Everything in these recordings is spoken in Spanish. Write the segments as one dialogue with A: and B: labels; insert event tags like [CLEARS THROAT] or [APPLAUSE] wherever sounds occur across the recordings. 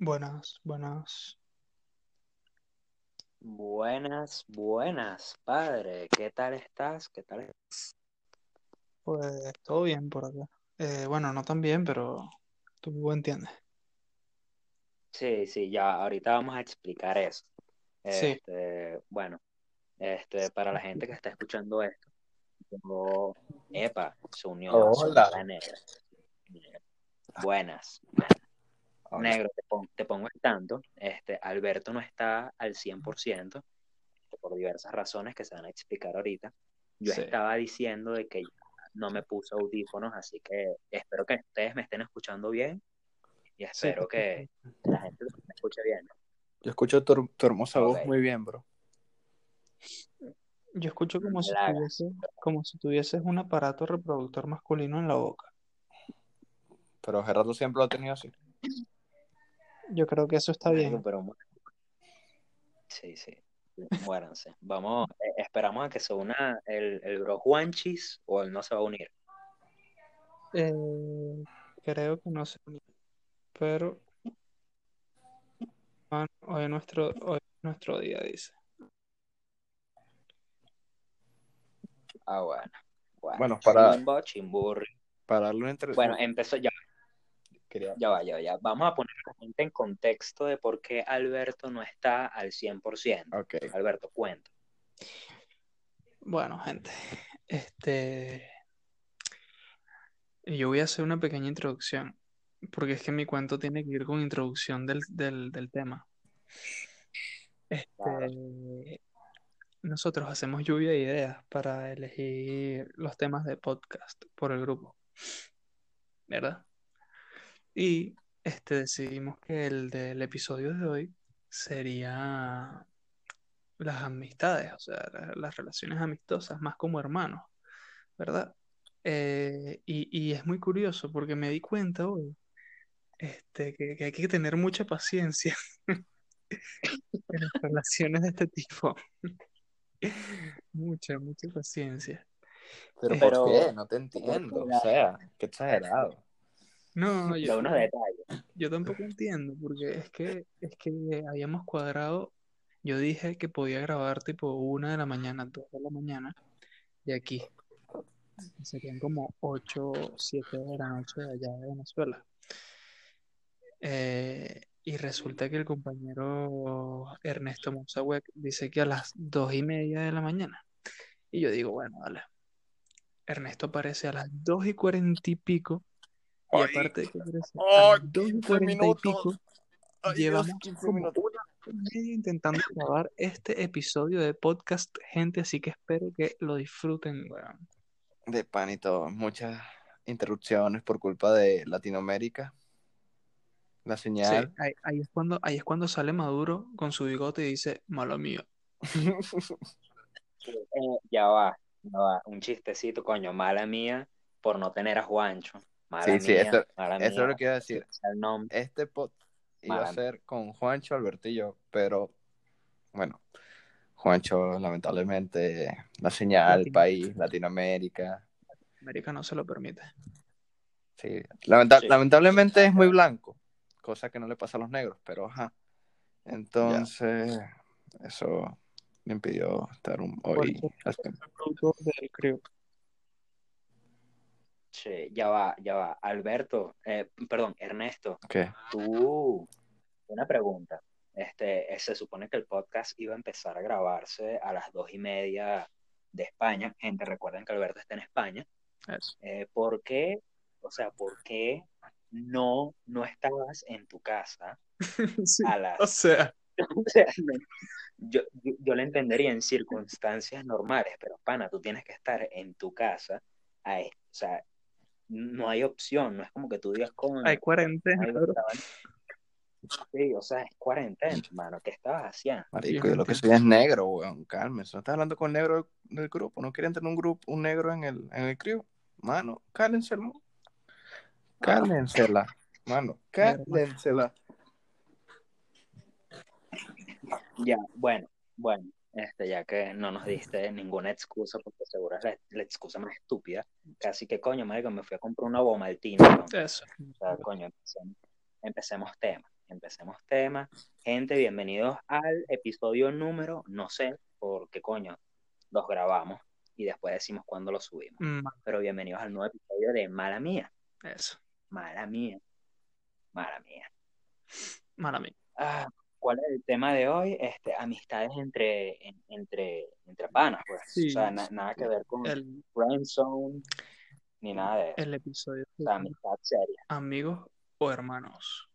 A: Buenas, buenas.
B: Buenas, buenas, padre. ¿Qué tal estás? ¿Qué tal? estás?
A: Pues todo bien por acá. Eh, bueno, no tan bien, pero tú entiendes.
B: Sí, sí, ya ahorita vamos a explicar eso.
A: Sí,
B: Este, bueno, este, para la gente que está escuchando esto, yo, epa, se unió,
C: Hola.
B: la negra. Buenas. Negro, te pongo, te pongo al tanto. Este, Alberto no está al 100%, este, por diversas razones que se van a explicar ahorita. Yo
A: sí.
B: estaba diciendo de que ya no me puse audífonos, así que espero que ustedes me estén escuchando bien y
A: Sí,
B: espero que la gente me escuche bien. ¿no?
C: Yo escucho tu, tu hermosa voz muy bien, bro.
A: Yo escucho como si tuviese, como si tuvieses un aparato reproductor masculino en la boca.
C: Pero Gerardo siempre lo ha tenido así.
A: Yo creo que eso está bien.
B: pero sí, sí. Muéranse. Vamos, eh, esperamos a que se una el, el bro Juanchis o él no se va a unir.
A: Eh, creo que no sé, pero bueno, hoy es nuestro, hoy es nuestro día, dice.
B: Ah, bueno. Bueno,
C: Bueno, para, para darle una entre...
B: Bueno, empezó ya,
C: quería-
B: ya va, ya va, ya. va. Vamos a poner a la gente en contexto de por qué Alberto no está al 100%.
C: Ok.
B: Alberto, cuenta.
A: Bueno, gente, este, yo voy a hacer una pequeña introducción, porque es que mi cuento tiene que ir con introducción del, del, del tema.
B: Claro.
A: Este, nosotros hacemos lluvia de ideas para elegir los temas de podcast por el grupo, ¿verdad? Y este, decidimos que el del episodio de hoy sería las amistades, o sea, la- las relaciones amistosas, más como hermanos, ¿verdad? Eh, y, y es muy curioso porque me di cuenta hoy este, que, que hay que tener mucha paciencia [LAUGHS] en las relaciones de este tipo. [LAUGHS] Mucha, mucha paciencia.
C: Pero
A: Eh,
C: ¿por qué? No te entiendo. O sea, qué exagerado.
A: No, yo,
B: unos detalles.
A: yo tampoco entiendo, porque es que, es que habíamos cuadrado, yo dije que podía grabar tipo una de la mañana, dos de la mañana, de aquí. Serían como 8 o 7 de la noche de allá de Venezuela. Eh, y resulta que el compañero Ernesto Monsahuec dice que a las dos y media de la mañana. Y yo digo, bueno, dale. Ernesto aparece a las dos y cuarenta y pico. Y
C: Ay,
A: aparte
C: ay,
A: las dos y
C: 15
A: cuarenta y
C: minutos.
A: pico,
C: Ay,
A: llevamos
C: 15
A: como una media intentando grabar este episodio de podcast, gente. Así que espero que lo disfruten, weón.
C: De pan y todo. Muchas interrupciones por culpa de Latinoamérica. La
A: Sí,
C: señal.
A: ahí, ahí es cuando, ahí es cuando sale Maduro con su bigote y dice, mala mía. [LAUGHS]
B: Eh, ya va, ya va. Un chistecito, coño. Mala mía por no tener a Juancho. Mala
C: Sí, sí, eso, eso es lo que iba a decir.
B: El.
C: Este pod iba a
B: Mala
C: ser con Juancho, yo, pero bueno, Juancho, lamentablemente, la señal,
A: Latino-
C: país, Latinoamérica,
A: América no se lo permite.
C: sí. Lamenta-
B: Sí.
C: lamentablemente es muy blanco, cosa que no le pasa a los negros, pero ajá. Entonces, eso me impidió estar un- hoy.
A: producto del
B: ya va, ya va. Alberto, eh, perdón, Ernesto,
C: ¿Qué?
B: tú, una pregunta. Este, eh, se supone que el podcast iba a empezar a grabarse a las dos y media de España. Gente, recuerden que Alberto está en España. Eh, ¿por qué? O sea, ¿por qué no, no estabas en tu casa [LAUGHS]
A: Sí,
B: a
A: o
B: las...
A: sea,
B: O sea, [LAUGHS] yo, yo, yo lo entendería en circunstancias normales, pero pana, tú tienes que estar en tu casa. A, o sea, no hay opción, no es como que tú digas con...
A: hay cuarentena,
B: Sí, o sea, es cuarentena, mano. ¿Qué estabas haciendo?
C: Marico,
A: Yo
C: lo que soy es negro, weón, cálmense. No estás hablando con el negro del grupo, no querían tener un grupo, un negro en el, en el crew. Mano, cálenselo. Cálensela, mano, [LAUGHS]
A: Mira, hermano.
C: cálensela.
B: Ya, bueno, bueno, este, ya que no nos diste ninguna excusa, porque seguro es la, la excusa más estúpida. Casi que coño, marico, me fui a comprar una. ¿no?
A: Eso.
B: O sea, coño, empecemos, empecemos tema. empecemos tema. Gente, bienvenidos al episodio número, no sé por qué coño, los grabamos y después decimos cuándo lo subimos.
A: Mm,
B: Pero bienvenidos al nuevo episodio de Mala Mía.
A: Eso,
B: Mala Mía. Mala Mía.
A: mala mía.
B: Ah, ¿cuál es el tema de hoy? Este, amistades entre, en- entre, entre panas, pues.
A: Sí,
B: o sea, na- nada que ver con
A: El,
B: friend zone ni nada de eso.
A: el episodio
B: O
A: de
B: sea, amistad seria.
A: amigos o hermanos.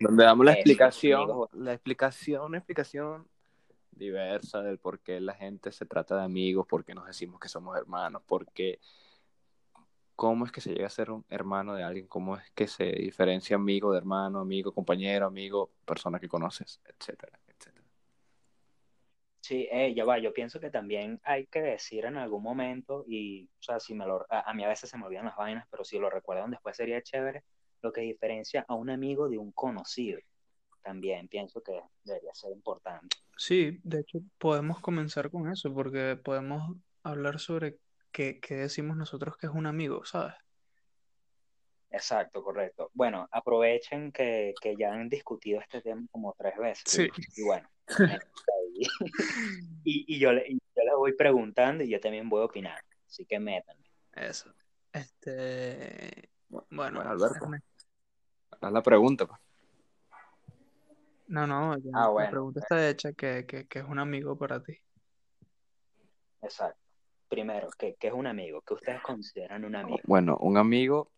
C: Donde damos la explicación,
B: amigos.
C: la explicación, una explicación diversa del por qué la gente se trata de amigos, por qué nos decimos que somos hermanos, por qué, cómo es que se llega a ser un hermano de alguien, cómo es que se diferencia amigo de hermano, amigo, compañero, amigo, persona que conoces, etcétera, etcétera.
B: Sí, eh, ya va, yo pienso que también hay que decir en algún momento, y, o sea, si me lo, a, a mí a veces se me olvidan las vainas, pero si lo recuerdan después sería chévere, lo que diferencia a un amigo de un conocido. También pienso que debería ser importante.
A: Sí, de hecho podemos comenzar con eso porque podemos hablar sobre qué, qué decimos nosotros que es un amigo, ¿sabes?
B: Exacto, correcto. Bueno, aprovechen que, que ya han discutido este tema como tres veces.
A: Sí.
B: Y bueno, [LAUGHS] y, y yo, y yo les voy preguntando y yo también voy a opinar. Así que métanme.
A: Eso. Este, bueno,
C: Bueno, Alberto.
A: Ernesto.
C: Haz la pregunta, pues.
A: No, no, ya
B: Ah,
A: la
B: bueno.
A: pregunta está hecha, que, que, que es un amigo para ti.
B: Exacto. Primero, ¿qué, qué es un amigo? ¿Qué ustedes consideran un amigo?
C: Bueno, un amigo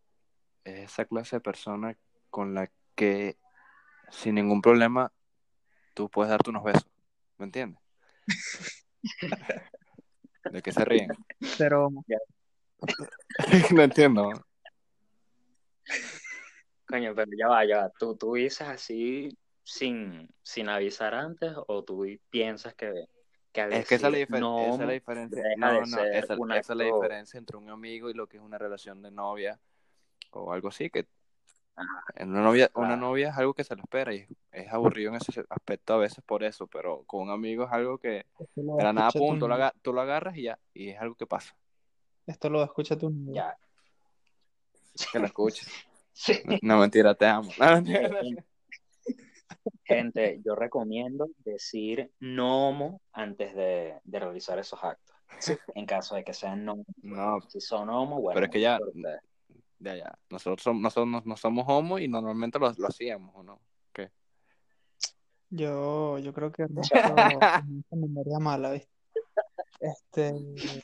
C: es esa clase de persona con la que sin ningún problema tú puedes darte unos besos, ¿me entiendes? [LAUGHS] ¿De qué se ríen?
A: Pero [LAUGHS]
C: no entiendo.
B: Coño, pero ya va, ya va. ¿Tú, tú dices así sin, sin avisar antes o tú piensas que, que
C: Es que esa es la,
B: decir
C: difer-
B: no
C: esa es la diferencia. No, no, esa, esa es la entre un amigo y lo que es una relación de novia o algo así, que
B: Ajá.
C: en una novia, una novia es algo que se lo espera y es aburrido en ese aspecto a veces por eso, pero con un amigo es algo que de la nada, pum, tú lo, tú lo agarras y ya, y es algo que pasa,
A: Esto lo escucha tu novia.
B: Ya.
C: que lo escuches. [LAUGHS]
B: Sí.
C: No, mentira, te amo. [LAUGHS] No, mentira.
B: Gente, yo recomiendo decir no homo antes de, de realizar esos actos. En caso de que sean no.
C: No,
B: Si son homo, bueno.
C: Pero es que ya- ya, ya. Nosotros, somos, nosotros no somos homo y normalmente lo, lo hacíamos, ¿o no?
A: Yo, yo creo que [LAUGHS] una memoria mala, ¿viste? Este,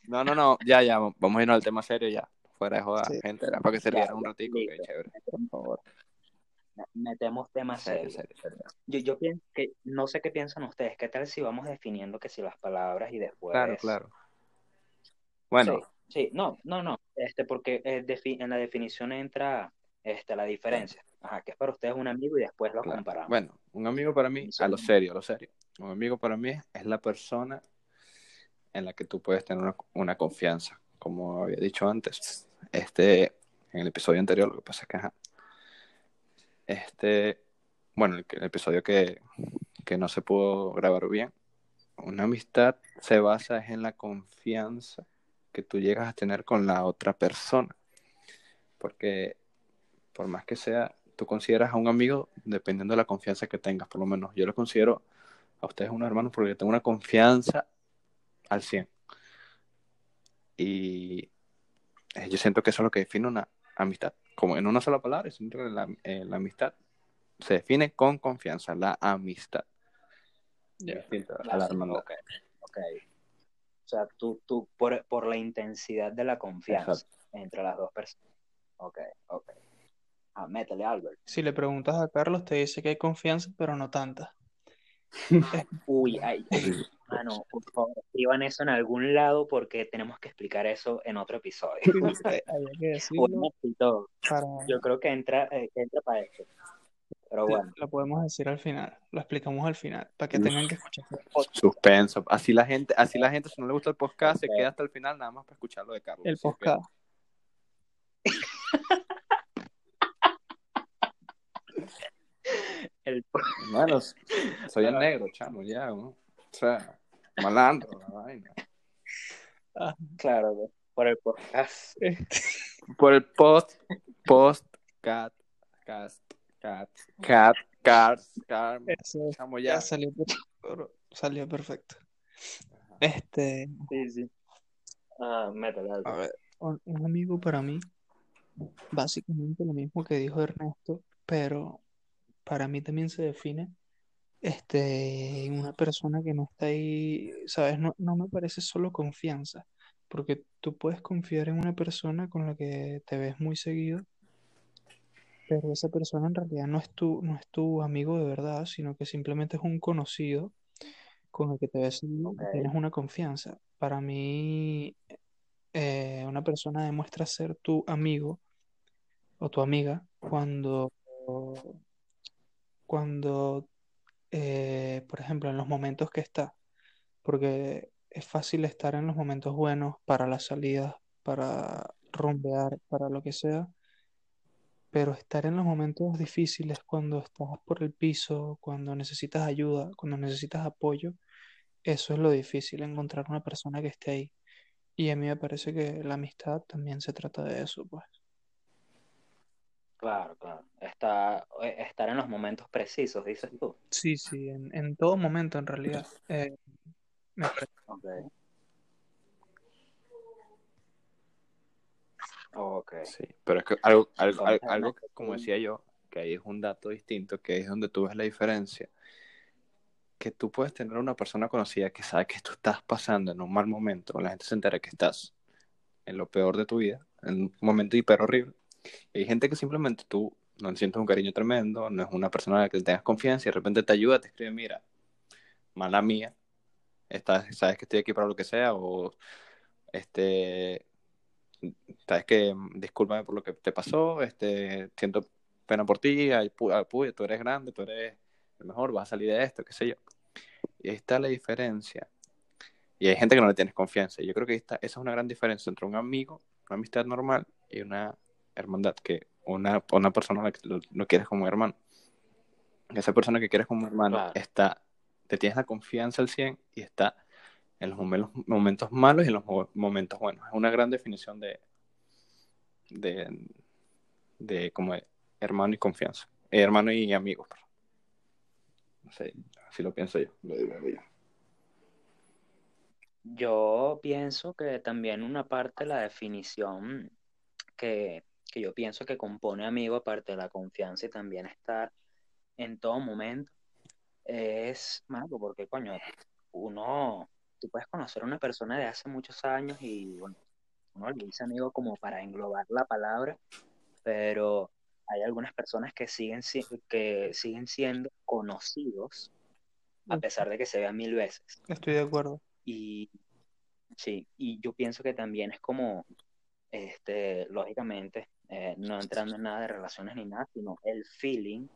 C: No, no, no, ya, ya, vamos a irnos al tema serio ya. Fuera de joda,
A: Sí.
C: gente, era para que se
B: Ya,
C: rieran un ratico, que chévere.
A: por favor.
B: Metemos temas
C: Serio,
B: serios.
C: serio, serio.
B: Yo, yo pienso que, no sé qué piensan ustedes. ¿Qué tal si vamos definiendo que si las palabras y después.
C: Claro, claro. Bueno,
B: Sí, sí, no, no, no. Este, porque eh, en la definición entra este, la diferencia. Ajá, que es para ustedes un amigo y después lo
C: claro.
B: comparamos.
C: Bueno, un amigo para mí,
B: Sí.
C: a lo serio, a lo serio. Un amigo para mí es la persona en la que tú puedes tener una, una confianza, como había dicho antes. Este, en el episodio anterior, lo que pasa es que, ajá, este, bueno, el, el episodio que, que no se pudo grabar bien, una amistad se basa en la confianza que tú llegas a tener con la otra persona. Porque por más que sea, tú consideras a un amigo dependiendo de la confianza que tengas, por lo menos. Yo lo considero a ustedes unos hermanos porque tengo una confianza al 100. Y eh, yo siento que eso es lo que define una amistad. Como en una sola palabra, la, eh, la amistad se define con confianza, la amistad. A la hermandad.
B: ok. O sea, tú, tú por, por la intensidad de la confianza
C: Exacto.
B: entre las dos personas. Ok, ok. Ah, métele, Albert.
A: Si le preguntas a Carlos, te dice que hay confianza, pero no tanta. [LAUGHS]
B: Uy, ay, mano, por favor, escriban eso en algún lado porque tenemos que explicar eso en otro episodio. [LAUGHS]
A: Había que decirlo
B: Bueno,
A: para...
B: Yo creo que entra, eh, entra para esto. Pero bueno,
A: Lo podemos decir al final, lo explicamos al final, para que tengan que escuchar.
C: Suspenso. Así la gente, así la gente, si no le gusta el podcast, se queda hasta el final nada más para escucharlo de Carlos.
A: El podcast. [LAUGHS]
B: el,
C: Bueno, soy el negro, chamo, ya, ¿no? O sea, malandro, la vaina.
B: claro, por el podcast.
C: Por el post, post, cat, cast, cat, cat, Cars, Cars,
A: Eso,
C: chamo,
A: ya
C: ya.
A: salió, salió perfecto. Este,
B: Sí, sí. Ah, algo.
A: a ver, un, un amigo para mí, básicamente lo mismo que dijo Ernesto, pero para mí también se define este, en una persona que no está ahí, ¿sabes? No, no me parece solo confianza, porque tú puedes confiar en una persona con la que te ves muy seguido, pero esa persona en realidad no es tu, no es tu amigo de verdad, sino que simplemente es un conocido con el que te ves seguido y
B: Ok.
A: tienes una confianza. Para mí, eh, una persona demuestra ser tu amigo o tu amiga cuando, cuando eh, por ejemplo, en los momentos que está, porque es fácil estar en los momentos buenos para las salidas, para rumbear, para lo que sea, pero estar en los momentos difíciles, cuando estás por el piso, cuando necesitas ayuda, cuando necesitas apoyo, eso es lo difícil, encontrar una persona que esté ahí. Y a mí me parece que la amistad también se trata de eso, pues.
B: Claro, claro. Está, eh, estar en los momentos precisos, dices tú.
A: Sí, sí, en, en todo momento en realidad. Eh, me parece
B: Ok. Ok.
C: Sí, pero es que algo, algo,
B: Como
C: algo, algo que, como decía yo, que ahí es un dato distinto, que ahí es donde tú ves la diferencia, que tú puedes tener una persona conocida que sabe que tú estás pasando en un mal momento, la gente se entera que estás en lo peor de tu vida, en un momento hiper horrible, hay gente que simplemente tú no le sientes un cariño tremendo, no es una persona a la que tengas confianza y de repente te ayuda, te escribe, mira, mala mía, estás, sabes que estoy aquí para lo que sea, o este, sabes que discúlpame por lo que te pasó, este, siento pena por ti, ay, pu- ay, puya, tú eres grande, tú eres el mejor, vas a salir de esto, qué sé yo. Y ahí está la diferencia. Y hay gente que no le tienes confianza. Y yo creo que está, esa es una gran diferencia entre un amigo, una amistad normal y una hermandad, que una, una persona a la que lo, lo quieres como hermano. Esa persona que quieres como hermano
B: Claro.
C: está, te tienes la confianza al 100 y está en los momen- momentos malos y en los mo- momentos buenos. Es una gran definición de, de, de como hermano y confianza. Eh, hermano y amigo. perdón. No sé, así lo pienso yo. Lo digo. Yo
B: pienso que también una parte de la definición que, que yo pienso que compone amigo, aparte de la confianza y también estar en todo momento, es, Marco, porque coño, uno, tú puedes conocer a una persona de hace muchos años y bueno, uno le dice amigo como para englobar la palabra, pero hay algunas personas que siguen, si- que siguen siendo conocidos a pesar de que se vean mil veces.
A: Estoy de acuerdo.
B: Y sí, y yo pienso que también es como, este, lógicamente, eh, no entrando en nada de relaciones ni nada, sino el feeling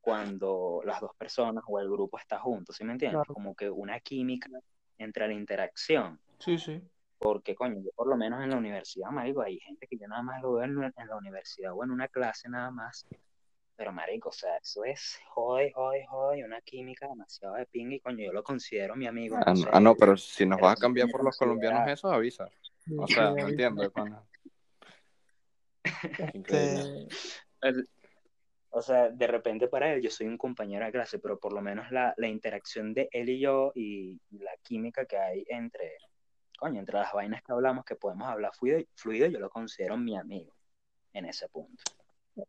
B: cuando las dos personas o el grupo está juntos, ¿sí me entiendes?
A: Claro.
B: Como que una química entre la interacción.
A: Sí, sí.
B: Porque, coño, yo por lo menos en la universidad, marico, hay gente que yo nada más lo veo en, en la universidad o en una clase nada más. Pero, marico, o sea, eso es jode, jode, jode, una química demasiado de pinga y, coño, yo lo consiero mi amigo.
C: Ah,
B: no sé,
C: ah, no, pero si nos
B: pero
C: vas a cambiar por los colombianos, eso avisa. O sea, no entiendo, pana. [LAUGHS] Increíble.
B: O sea, de repente para él yo soy un compañero de clase, pero por lo menos la, la interacción de él y yo y, y la química que hay entre, coño, entre las vainas que hablamos, que podemos hablar fluido, fluido yo lo considero mi amigo en ese punto.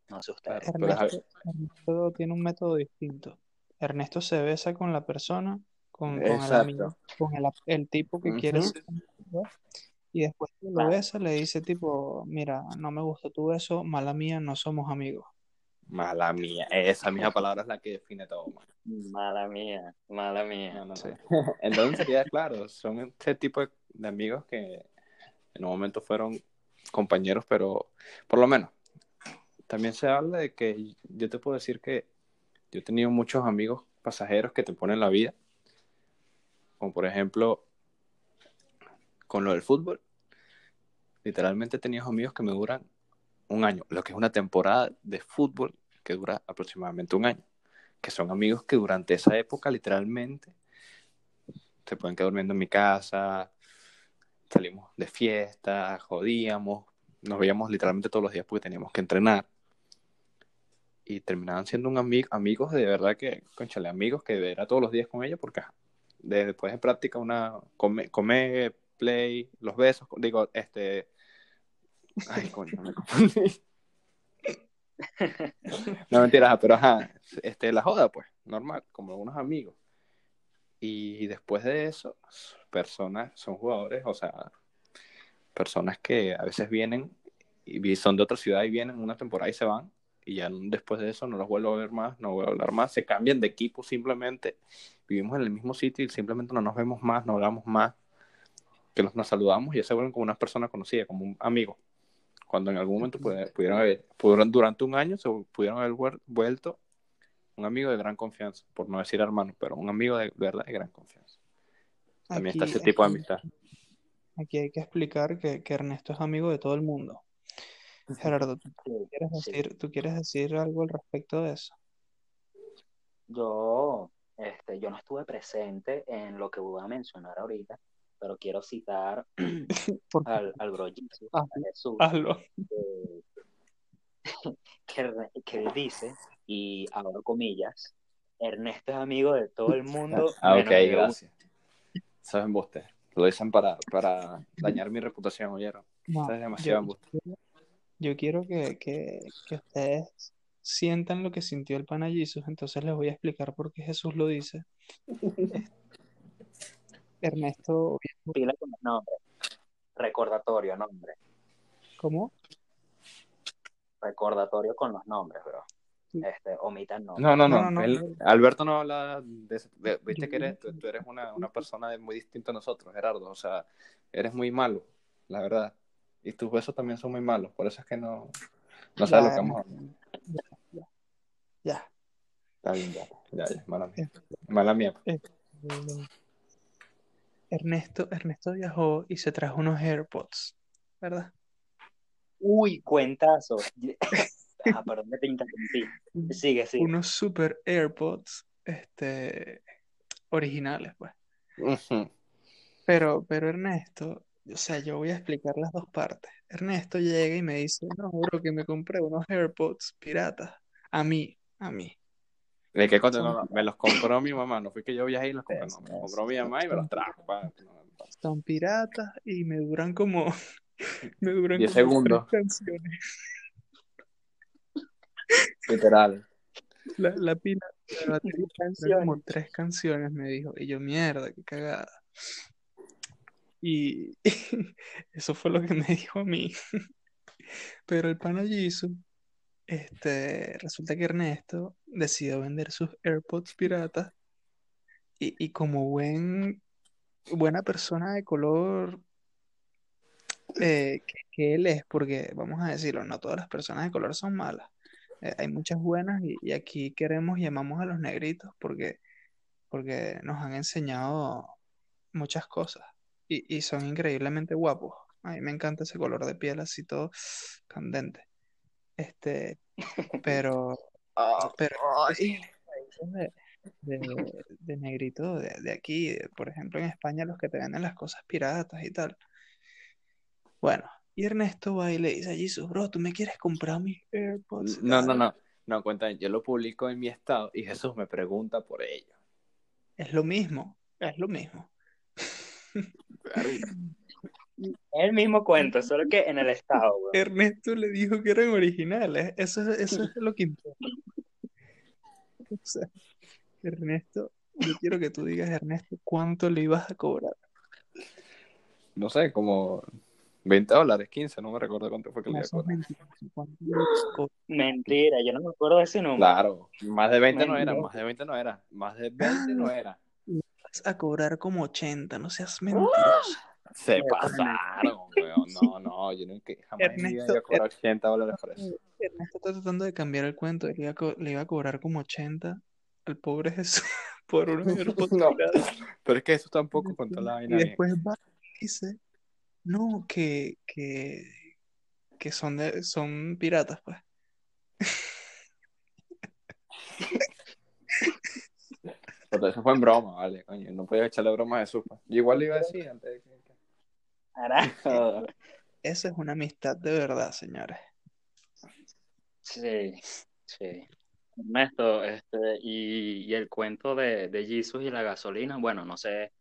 B: No sé ustedes.
A: Ernesto, Ernesto tiene un método distinto. Ernesto se besa con la persona, con, con el amigo, con el, el tipo que quiere
C: Ujú.
A: ser amigo, y después que lo besa le dice tipo, mira, no me gusta tu beso, mala mía, no somos amigos.
C: Mala mía. Esa misma palabra es la que define todo, man.
B: Mala mía, mala mía.
C: No, no, no.
A: Sí. [LAUGHS]
C: Entonces sería claro, son este tipo de, de amigos que en un momento fueron compañeros, pero por lo menos también se habla de que yo te puedo decir que yo he tenido muchos amigos pasajeros que te ponen la vida, como por ejemplo con lo del fútbol. Literalmente he amigos que me duran un año, lo que es una temporada de fútbol que dura aproximadamente un año, que son amigos que durante esa época literalmente se pueden quedar durmiendo en mi casa, salimos de fiesta, jodíamos, nos veíamos literalmente todos los días porque teníamos que entrenar. y terminaban siendo un amigo, amigos de verdad que, conchale, amigos que era todos los días con ella porque después de práctica una come, come, play, los besos, digo, este, ay, [LAUGHS] coño, me confundí. [LAUGHS] No mentiras, pero ajá, este, la joda, pues, normal, como unos amigos. Y después de eso, personas, son jugadores, o sea, personas que a veces vienen y son de otra ciudad y vienen una temporada y se van. Y ya después de eso no los vuelvo a ver más, no vuelvo a hablar más. Se cambian de equipo simplemente. Vivimos en el mismo sitio y simplemente no nos vemos más, no hablamos más. Que nos saludamos y ya se vuelven como una persona conocida, como un amigo. Cuando en algún momento pudieron haber, pudieron, durante un año se pudieron haber vuel- vuelto un amigo de gran confianza, por no decir hermano, pero un amigo de, de verdad de gran confianza. También está ese tipo de
A: aquí-
C: amistad.
A: Aquí hay que explicar que, que Ernesto es amigo de todo el mundo. Gerardo, ¿tú
B: Sí,
A: quieres
B: sí.
A: decir, ¿tú quieres decir algo al respecto de eso?
B: Yo, este, yo no estuve presente en lo que voy a mencionar ahorita, pero quiero citar [CLEARS THROAT] al, al bro Jesus,
A: Ah,
B: a Jesús,
A: hazlo. [LAUGHS]
B: que, que, dice, y abro comillas, Ernesto es amigo de todo el mundo. [LAUGHS]
C: Ah, ok,
B: de uno".
C: gracias. Saben embuste. Lo dicen para, para dañar mi reputación, oyeron.
A: No,
C: Eso es demasiado
A: yo,
C: embuste.
A: yo quiero que, que, que ustedes sientan lo que sintió el pana Jesús, entonces les voy a explicar por qué Jesús lo dice. [LAUGHS] Ernesto,
B: Pila con los nombres. Recordatorio, nombre.
A: ¿cómo?
B: Recordatorio con los nombres, bro. Este, omitan nombres.
C: No, no, no.
A: No, no, no.
C: él- Alberto no habla de, de- Viste que eres, tú, tú eres una, una persona muy distinta a nosotros, Gerardo. O sea, eres muy malo, la verdad. Y tus besos también son muy malos. Por eso es que no, no sabes lo que vamos a hablar.
A: Ya, ya.
C: Está bien, ya. Ya, ya. Mala mía. Mala mía.
A: eh, Ernesto, Ernesto viajó y se trajo unos AirPods, ¿verdad?
B: Uy, cuentazo. [LAUGHS] ah, perdón que te interrumpí. Sigue, sigue.
A: Unos super AirPods, este, originales, pues. Pero, pero Ernesto, o sea, yo voy a explicar las dos partes. Ernesto llega y me dice, no, bro, que me compré unos AirPods piratas. A mí, a mí.
C: ¿De qué? No, no, me los compró mi mamá. No fui que yo viajé y los compré. No, me los compró mi mamá y me los trajo. pa.
A: Son piratas y me duran como, [LAUGHS] me duran
C: 10
A: como tres
C: segundos,
A: canciones.
C: literal.
A: La, la pila, la batería como tres canciones, me dijo. Y yo, mierda, qué cagada. Y [LAUGHS] eso fue lo que me dijo a mí. [LAUGHS] Pero el pana Jisoo, este, resulta que Ernesto decidió vender sus AirPods piratas y, y como buen, buena persona de color eh, que, él es, porque vamos a decirlo, no todas las personas de color son malas. Eh, hay muchas buenas y, y aquí queremos y amamos a los negritos porque, porque nos han enseñado muchas cosas y, y son increíblemente guapos. A mí me encanta ese color de piel así todo candente. Este, [LAUGHS] pero,
C: Ah,
A: pero
C: ay.
A: países de, de, de negrito de, de aquí, de- por ejemplo en España, los que te venden las cosas piratas y tal. Bueno, y Ernesto va y le dice a Jesus, bro, ¿tú me quieres comprar mis AirPods
C: No, no, no. No, cuenta, yo lo publico en mi estado y Jesús me pregunta por ello.
A: Es lo mismo, es lo mismo. [LAUGHS]
B: Es el mismo cuento, solo que en el estado, bro.
A: Ernesto le dijo que eran originales, eso, es- eso es lo que importa. O sea, Ernesto, yo quiero que tú digas, Ernesto, ¿cuánto le ibas a cobrar?
C: No sé, como 20 dólares, 15, no me recuerdo cuánto fue que le
A: No,
C: iba a cobrar.
A: 25, ¿cuánto le ibas a cobrar?
B: Mentira, yo no me acuerdo de ese número.
C: Claro, más de 20 no era, más de 20 no era, más de 20 no era.
A: Vas a cobrar como 80, no seas mentiroso. [GASPS]
C: Se pasaron, weón. No, no, yo nunca, jamás
A: Ernesto,
C: iba a cobrar 80 dólares por eso.
A: Ernesto está tratando de cambiar el cuento, le iba a, le iba a cobrar como 80 al pobre Jesús [LAUGHS] por AirPods [LAUGHS]
C: No, pero es que eso tampoco contó la
A: Y
C: vaina bien.
A: después va y dice, no, que, que, que son, de, son piratas, pues.
C: Pero eso fue en broma, vale, coño. No podía echarle broma a Jesús. pues. Yo igual le iba a decir antes de que...
B: Carajo. [LAUGHS]
A: Esa es una amistad de verdad, señores.
B: Sí, sí. Ernesto, este, y, y el cuento de, de Jesus y la gasolina, bueno, no sé,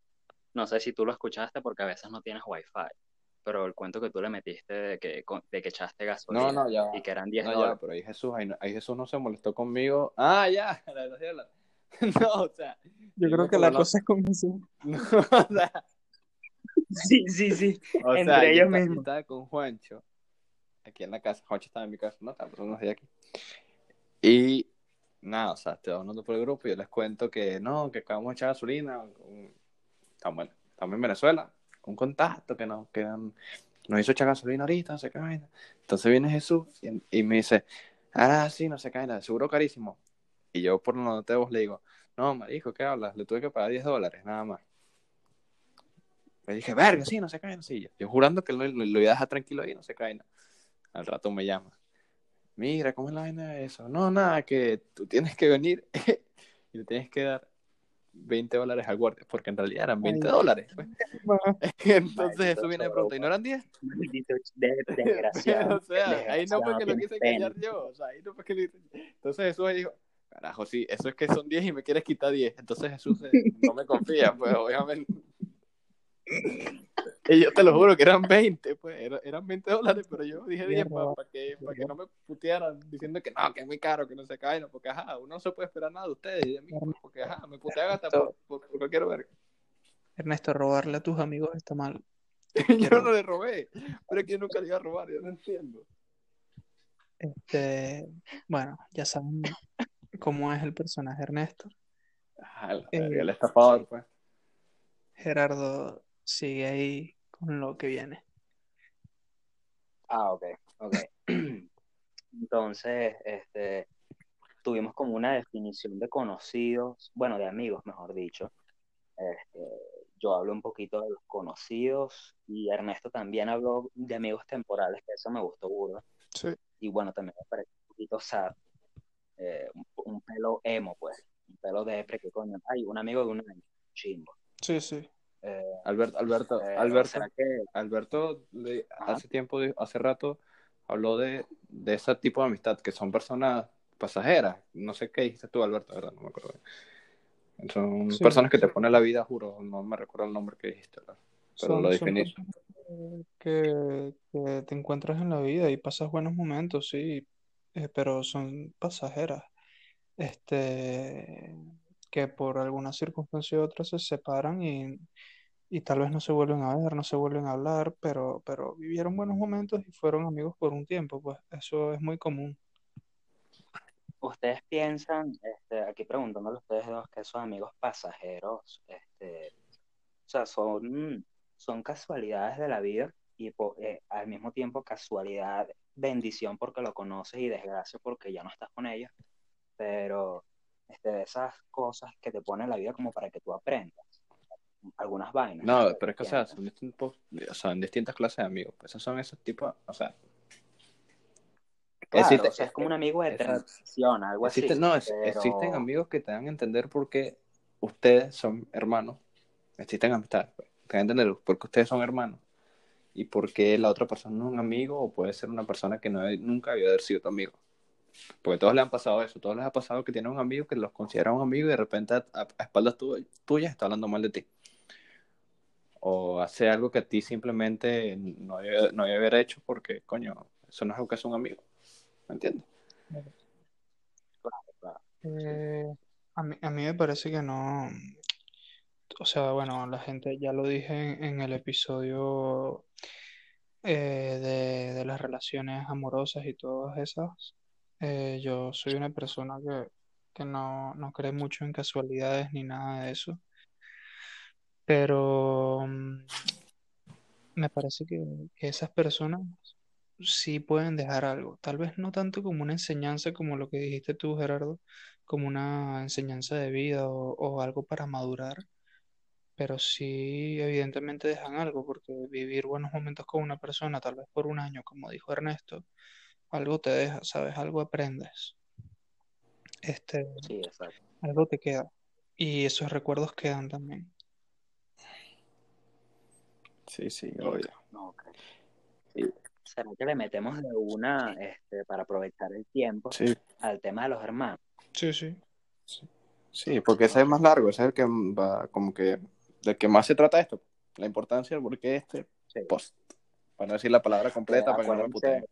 B: no sé si tú lo escuchaste porque a veces no tienes wifi, pero el cuento que tú le metiste de que, con- de que echaste gasolina
C: No, no, ya va.
B: y que eran 10
C: No, ya,
B: dólares.
C: pero ahí Jesús, ahí, Jesús no se molestó conmigo. Ah, ya, la de los [LAUGHS] dólares. No, o sea,
A: Yo creo que la cosa es como eso. [LAUGHS]
C: no, o sea, [LAUGHS]
B: Sí, sí, sí.
C: o
B: Entre
C: sea,
B: ellos mismos.
C: estaba con Juancho, aquí en la casa. Juancho estaba en mi casa, no, estamos unos días aquí. Y nada, o sea, estoy hablando por el grupo y yo les cuento que no, que acabamos de echar gasolina. Estamos, bueno, estamos en Venezuela, un contacto que nos, que nos hizo echar gasolina ahorita, no sé qué vaina. Entonces viene Jesús y, y me dice, ah, sí, no sé qué vaina, seguro carísimo. Y yo por nota de voz le digo, no, marico, ¿qué hablas? Le tuve que pagar 10 dólares, nada más. Le dije, verga, sí, no sé qué vaina, sí. Yo, yo jurando que lo, lo, lo iba a dejar tranquilo ahí, no sé qué vaina. Al rato me llama. Mira, ¿cómo es la vaina de eso? No, nada, que tú tienes que venir [LAUGHS] y le tienes que dar 20 dólares al guardia, porque en realidad eran 20
A: Ay.
C: dólares. pues. [LAUGHS] [LAUGHS] Entonces eso viene de pronto, ¿y no eran 10?
B: Maldito de- desgraciado.
C: o sea, ahí no fue que lo quise engañar yo, o sea, ahí no fue que. Entonces Jesús ahí dijo, carajo, sí, eso es que son 10 y me quieres quitar 10. Entonces Jesús eh, no me confía, pues obviamente. Y yo te lo juro que eran 20, pues era- eran 20 dólares, pero yo dije 10 para que, pa' que no me putearan diciendo que no, que es muy caro, que no se cae, porque ajá, uno no se puede esperar nada de ustedes y de mí, porque ajá, me putean hasta por, por, por cualquier verga.
A: Ernesto, robarle a tus amigos está mal. [LAUGHS]
C: Yo no le robé, pero es que yo nunca le iba a robar, yo no entiendo.
A: Este, bueno, ya saben cómo es el personaje Ernesto.
C: Ah, la
A: Eh,
C: el estafador, pues.
A: Gerardo sigue ahí con lo que viene.
B: Ah, ok, ok. [CLEARS THROAT] Entonces, este, tuvimos como una definición de conocidos, bueno, de amigos, mejor dicho. Este, yo hablo un poquito de los conocidos y Ernesto también habló de amigos temporales, que eso me gustó burda.
A: Sí.
B: Y bueno, también me pareció un poquito sad, eh, un, un pelo emo, pues, un pelo depre, que coño, ay, un amigo de un año, chimbo.
A: Sí, sí.
B: Eh,
C: Alberto, Alberto,
B: pero
C: Alberto,
B: ¿será que
C: Alberto le-
B: Ajá.
C: hace tiempo, hace rato, habló de, de ese tipo de amistad, que son personas pasajeras. No sé qué dijiste tú, Alberto, ¿verdad? No me acuerdo. bien. Son
A: Sí.
C: personas que te ponen la vida, juro, no me recuerdo el nombre que dijiste, ¿verdad? Pero
A: Son-
C: lo
A: son
C: definí.
A: personas que, que te encuentras en la vida y pasas buenos momentos, sí, eh, pero son pasajeras. Este, que por alguna circunstancia u otra se separan y, y tal vez no se vuelven a ver, no se vuelven a hablar, pero, pero vivieron buenos momentos y fueron amigos por un tiempo, pues eso es muy común.
B: ustedes piensan, este, aquí preguntándole a ustedes dos, que esos amigos pasajeros, este, o sea, son, son casualidades de la vida y eh, al mismo tiempo casualidad, bendición porque lo conoces y desgracia porque ya no estás con ellos, pero este, esas cosas que te ponen la vida como para que tú aprendas algunas vainas.
C: No, pero es que, o sea, son distintos, en distintas clases de amigos. Pues esos son esos tipos, o sea,
B: Claro,
C: existe-
B: o sea, es como un amigo de transición, algo así.
C: Existen, no, es-
B: pero-
C: existen amigos que te dan a entender por qué ustedes son hermanos. Existen amistades, pues. Te dan a entender por qué ustedes son hermanos. Y por qué la otra persona no es un amigo o puede ser una persona que no, nunca había haber sido tu amigo. Porque a todos les han pasado eso. Todos les ha pasado que tienen un amigo que los considera un amigo y de repente a, a- espaldas tu- tuyas está hablando mal de ti. O hace algo que a ti simplemente no debe, no debe haber hecho porque, coño, eso no es lo que es un amigo. ¿Me entiendes?
A: Eh, a mí, a mí me parece que no, o sea, bueno, la gente ya lo dije en, en el episodio eh, de, de las relaciones amorosas y todas esas. Eh, yo soy una persona que, que no, no cree mucho en casualidades ni nada de eso, pero mm, me parece que, que esas personas sí pueden dejar algo. Tal vez no tanto como una enseñanza como lo que dijiste tú, Gerardo, como una enseñanza de vida o, o algo para madurar, pero sí evidentemente dejan algo, porque vivir buenos momentos con una persona, tal vez por un año, como dijo Ernesto, algo te deja, ¿sabes? Algo aprendes. Este,
B: Sí, exacto.
A: algo te queda. Y esos recuerdos quedan también.
C: Sí, sí, obvio.
B: No, ok. ¿Será que le metemos de una, este, para aprovechar el tiempo,
C: Sí,
B: al tema de los hermanos?
A: Sí, sí.
C: Sí, porque ese es más largo, ese es el que va, como que, del que más se trata esto. La importancia del por qué este
B: Sí.
C: post. Para no decir la palabra completa, para que no me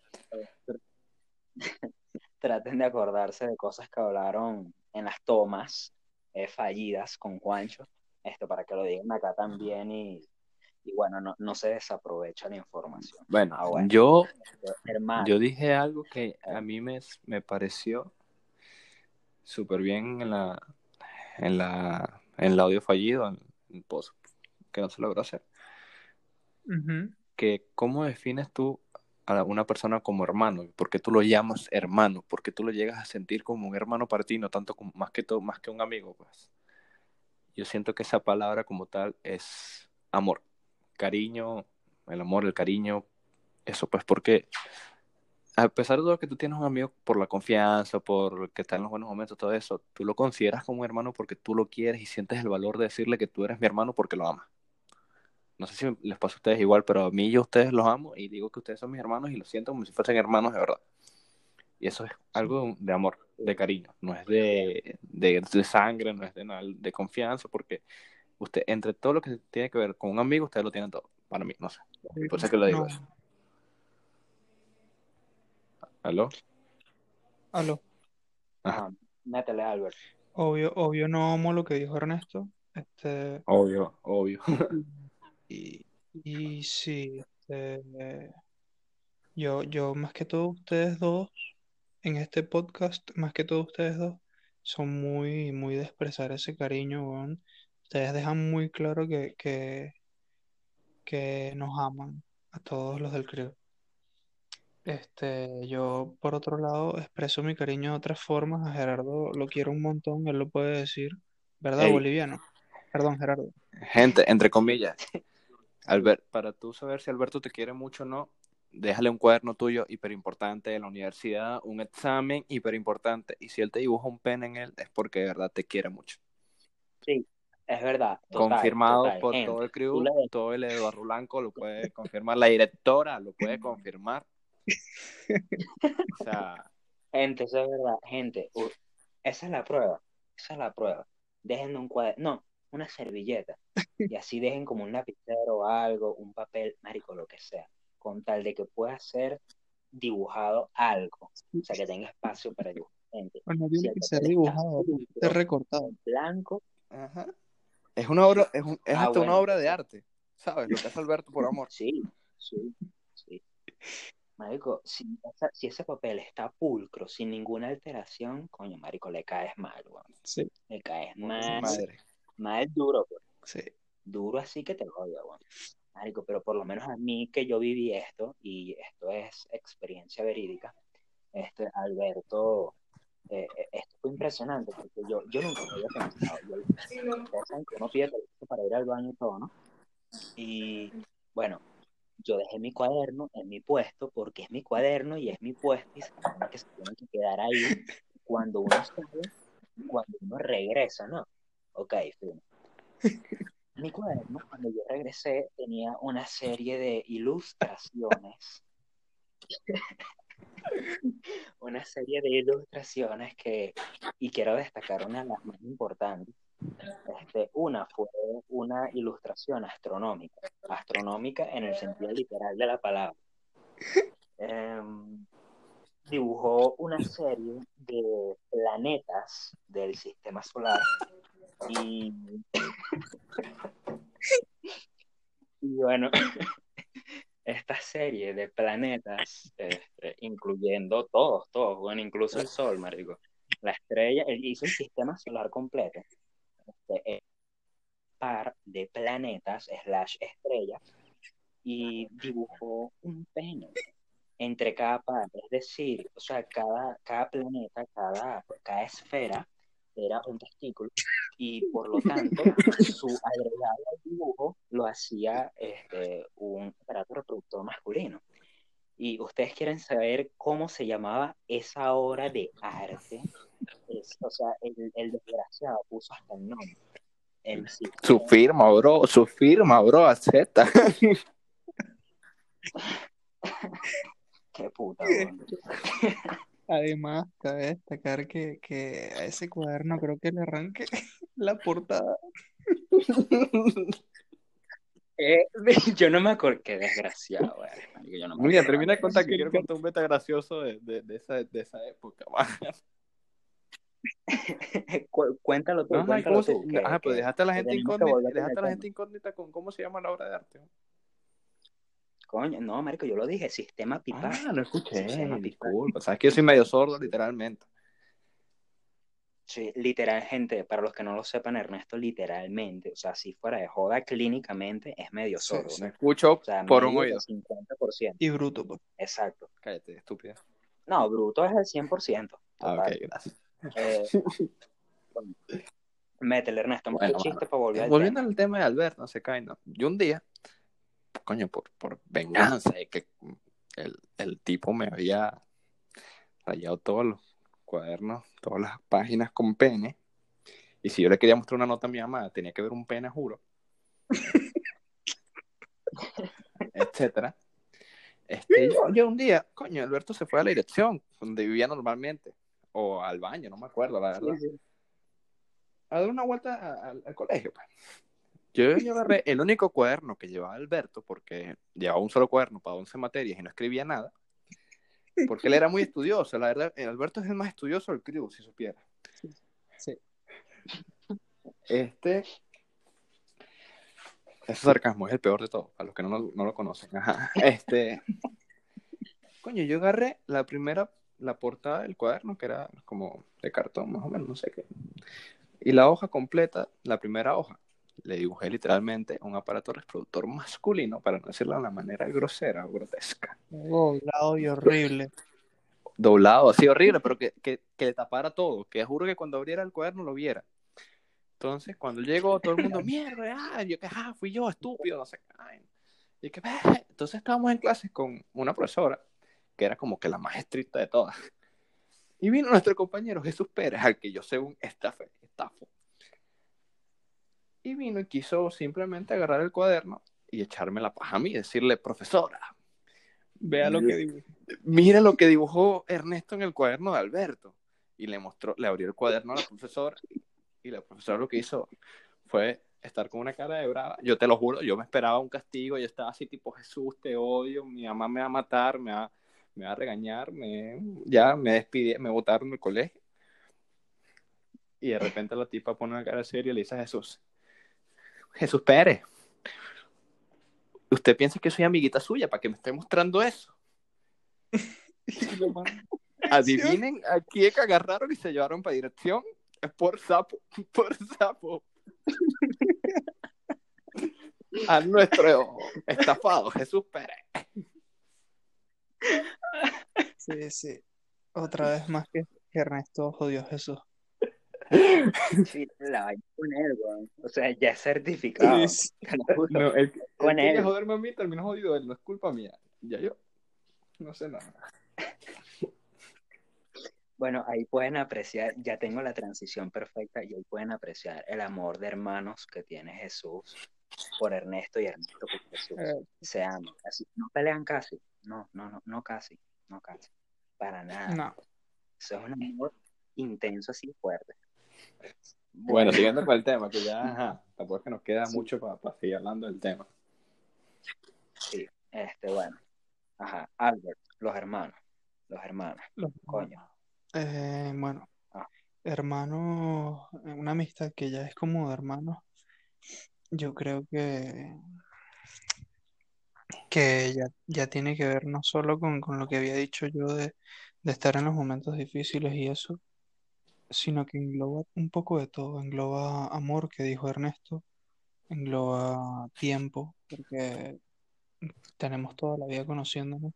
C: [LAUGHS]
B: traten de acordarse de cosas que hablaron en las tomas eh, fallidas con Juancho, esto para que lo digan acá también y, y bueno, no, no se desaprovecha la información.
C: Bueno,
B: Ah, bueno.
C: yo,
B: Hermano,
C: yo dije algo que a mí me, me pareció súper bien en la, en la, en el audio fallido, en el post que no se logró hacer. Que cómo defines tú a una persona como hermano, por qué tú lo llamas hermano, por qué tú lo llegas a sentir como un hermano para ti, no tanto como, más que todo, más que un amigo, pues. Yo siento que esa palabra como tal es amor, cariño, el amor, el cariño, eso pues porque a pesar de todo que tú tienes un amigo por la confianza, por que está en los buenos momentos, todo eso, tú lo consideras como un hermano porque tú lo quieres y sientes el valor de decirle que tú eres mi hermano porque lo amas. No sé si les pasa a ustedes igual, pero a mí yo ustedes los amo y digo que ustedes son mis hermanos y lo siento como si fuesen hermanos de verdad. Y eso es algo de amor, de cariño, no es de, de, de sangre, no es de, de confianza, porque usted, entre todo lo que tiene que ver con un amigo, ustedes lo tienen todo, para mí, no sé. Por eso es que lo digo
A: No.
C: eso. ¿Aló?
A: Aló.
B: ajá, métele, Albert.
A: Obvio, obvio no amo lo que dijo Ernesto. Este,
C: Obvio, obvio. [LAUGHS]
A: y, y sí, este, yo, yo más que todo ustedes dos, en este podcast, más que todo ustedes dos, son muy, muy de expresar ese cariño, weón. Ustedes dejan muy claro que, que, que nos aman a todos los del crew. Este, yo por otro lado expreso mi cariño de otras formas. A Gerardo lo quiero un montón, él lo puede decir. ¿Verdad,
C: Ey.
A: boliviano? Perdón, Gerardo.
C: Gente, entre comillas, Albert, para tú saber si Alberto te quiere mucho o no, déjale un cuaderno tuyo hiper importante de la universidad, un examen hiper importante, y si él te dibuja un pene en él, es porque de verdad te quiere mucho.
B: Sí, es verdad. total,
C: Confirmado
B: total.
C: por
B: Gente,
C: todo el crew,
B: le-
C: todo el Eduardo Blanco lo puede confirmar, la directora lo puede confirmar. [LAUGHS] O sea,
B: Gente, eso es verdad. Gente, u- esa es la prueba. Esa es la prueba. Dejen un cuaderno, no, una servilleta. Y así dejen como un lapicero o algo, un papel, marico, lo que sea. Con tal de que pueda ser dibujado algo. O sea, que tenga espacio para dibujar. Gente,
A: no
B: si
A: tiene
B: el
A: que ser dibujado, ser recortado.
B: blanco,
C: ajá. Es una obra, es, un- es
B: Ah,
C: hasta una obra de arte, ¿sabes? Lo que hace Alberto por amor. [LAUGHS]
B: sí, sí, sí. Marico, si, esa- si ese papel está pulcro, sin ninguna alteración, coño, marico, le caes mal, weón.
A: Sí,
B: Le caes mal,
C: madre.
B: mal duro, pues.
A: sí.
B: Duro así que te lo odio, weón. Marico, pero por lo menos a mí que yo viví esto, y esto es experiencia verídica, este, Alberto, eh, eh, esto fue impresionante, porque yo, yo nunca había pensado. Yo, saben que uno pide permiso para ir al baño y todo, ¿no? Y bueno, yo dejé mi cuaderno en mi puesto porque es mi cuaderno y es mi puesto y se que se tiene que quedar ahí cuando uno sale cuando uno regresa, ¿no? Ok, fino. Mi cuaderno, cuando yo regresé, tenía una serie de ilustraciones. Una serie de ilustraciones que, y quiero destacar una de las más importantes. Este, una fue una ilustración astronómica, astronómica en el sentido literal de la palabra. Em, dibujó una serie de planetas del sistema solar y, y bueno, esta serie de planetas, este, incluyendo todos, todos, bueno, incluso el Sol, marico, la estrella, hizo el sistema solar completo, este, par de planetas slash estrellas y dibujó un pene entre cada par, es decir, o sea, cada, cada planeta, cada, cada esfera era un testículo y por lo [LAUGHS] tanto su agregado al dibujo lo hacía este, un aparato reproductor masculino. Y ustedes quieren saber cómo se llamaba esa obra de arte. Es- o sea, el, el desgraciado puso hasta el nombre. El
C: Su firma, bro, su firma, bro, acepta. [LAUGHS]
B: Qué puta, [LAUGHS] weón.
A: Además, cabe destacar que, que a ese cuaderno creo que le arranque [LAUGHS] la portada. [LAUGHS]
B: Eh, [LAUGHS] yo no me acuerdo, qué desgraciado, güey. Yo no me
C: Mira, termina de contar que quiero
A: que-
C: contar un beta gracioso de, de, de esa, de esa época.
B: Cu- Cuéntalo tú,
C: Ajá, ¿y
B: cuéntalo
C: cómo se-
B: tú. que-
C: Ajá, pues
B: que-
C: dejaste a la
B: que
C: gente incógnita, dejaste a la gente incógnita con cómo se llama la obra de arte.
B: Coño, no, marico, yo lo dije, sistema pipa.
C: Ah, no escuché,
B: Sistema
C: disculpa. Sabes que yo soy medio sordo, literalmente.
B: Sí, literal, gente, para los que no lo sepan, Ernesto, literalmente, o sea, si fuera de joda clínicamente, es medio sordo.
A: sí.
C: Escucho
B: O sea,
C: por un
B: medio
C: oído.
B: del 50%.
A: Y bruto, pues.
B: Exacto.
C: Cállate, estúpida.
B: No, bruto es el 100%.
C: Ah, ok, gracias.
B: Eh, [LAUGHS] bueno, métele, Ernesto,
C: Bueno,
B: un chiste para volver al
C: Volviendo
B: tema.
C: al tema de Alberto, no se cae, no. Yo un día, coño, por, por venganza, de que el, el tipo me había rayado todos los cuadernos, todas las páginas con pene. Y si yo le quería mostrar una nota a mi mamá, tenía que ver un pene, juro. [LAUGHS] Etcétera. Este, yo, yo un día, coño, Alberto se fue a la dirección donde vivía normalmente. O al baño, no me acuerdo, la verdad
B: Sí, sí.
C: a dar una vuelta al colegio. pues. Yo, yo agarré el único cuaderno que llevaba Alberto, porque llevaba un solo cuaderno para 11 materias y no escribía nada, porque él era muy estudioso. La verdad, el Alberto es el más estudioso del crew, si supiera.
A: Sí.
C: Este. Ese sarcasmo es el peor de todo, para los que no, lo- no lo conocen. Ajá. Este. Coño, yo agarré la primera, la portada del cuaderno, que era como de cartón, más o menos, no sé qué. Y la hoja completa, la primera hoja, le dibujé literalmente un aparato reproductor masculino, para no decirlo de una manera grosera o grotesca.
A: Doblado y horrible.
C: Doblado, así horrible, pero que, que, que le tapara todo, que juro que cuando abriera el cuaderno lo viera. Entonces, cuando llegó todo el mundo, [LAUGHS] mierda, yo que, ah, fui yo, estúpido, no sé qué. ay". Y que, entonces estábamos en clases con una profesora, que era como que la más estricta de todas. Y vino nuestro compañero Jesús Pérez, al que yo según estafe, estafo. Y vino y quiso simplemente agarrar el cuaderno y echarme la paja a mí, y decirle, profesora,
A: Vea lo que digo.
C: mira lo que dibujó Ernesto en el cuaderno de Alberto. Y le mostró, le abrió el cuaderno a la profesora. Y la profesora lo que hizo fue estar con una cara de brava. Yo te lo juro, yo me esperaba un castigo. Yo estaba así, tipo, Jesús, te odio. Mi mamá me va a matar, me va, me va a regañar. Me, ya me despidí, me botaron del colegio. Y de repente la tipa pone una cara seria y le dice a Jesús: Jesús Pérez, ¿usted piensa que soy amiguita suya para que me esté mostrando eso? [LAUGHS] Adivinen a quién agarraron y se llevaron para dirección. Es por sapo, [LAUGHS] por sapo. A nuestro estafado Jesús Pérez.
A: Sí, sí. Otra vez más que, Ernesto jodió Jesús.
B: Sí, la vaina con él, weón. O sea, ya es certificado.
A: Sí. [LAUGHS]
C: No, el,
B: Con
C: el que
B: él.
C: joderme a mí terminó jodido él, no es culpa mía. Ya yo no sé nada.
B: Bueno, ahí pueden apreciar, ya tengo la transición perfecta y ahí pueden apreciar el amor de hermanos que tiene Jesús por Ernesto y Ernesto por Jesús.
A: Eh,
B: Se aman, casi, no pelean casi, no, no, no, no casi, no casi, para nada.
A: no.
B: Eso es un amor intenso así fuerte.
C: Bueno, siguiendo con el tema, que ya ajá, tampoco es que nos queda
B: Sí.
C: mucho para seguir hablando del tema.
B: Sí, este, bueno. Ajá, Albert, los hermanos, los hermanos,
A: Los-
B: coño.
A: Eh, bueno,
B: Ah.
A: hermanos, eh, una amistad que ya es como de hermanos, yo creo que, que ya, ya tiene que ver no solo con, con lo que había dicho yo de, de estar en los momentos difíciles y eso, sino que engloba un poco de todo, engloba amor, que dijo Ernesto, engloba tiempo, porque tenemos toda la vida conociéndonos.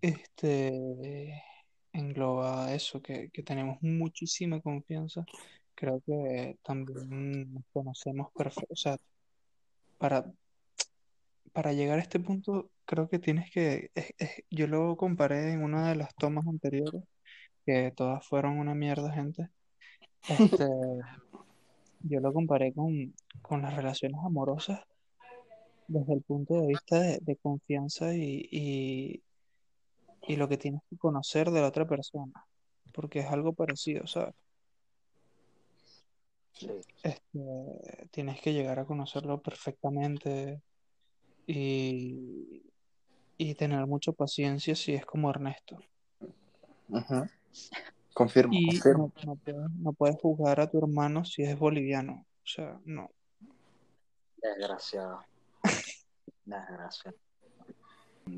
A: Este engloba eso, que, que tenemos muchísima confianza. Creo que también nos conocemos perfecto. O sea, para, para llegar a este punto, creo que tienes que. es- es- yo lo comparé en una de las tomas anteriores, que todas fueron una mierda, gente. Este, [LAUGHS] yo lo comparé con, con las relaciones amorosas desde el punto de vista de, de confianza y, y, y lo que tienes que conocer de la otra persona, porque es algo parecido, ¿sabes? Este, tienes que llegar a conocerlo perfectamente y, y tener mucha paciencia si es como Ernesto.
C: Ujú. Confirmo,
A: Y
C: confirmo.
A: no, no puedes, no puedes juzgar a tu hermano si es boliviano. O sea, no.
B: desgraciado. Desgraciado.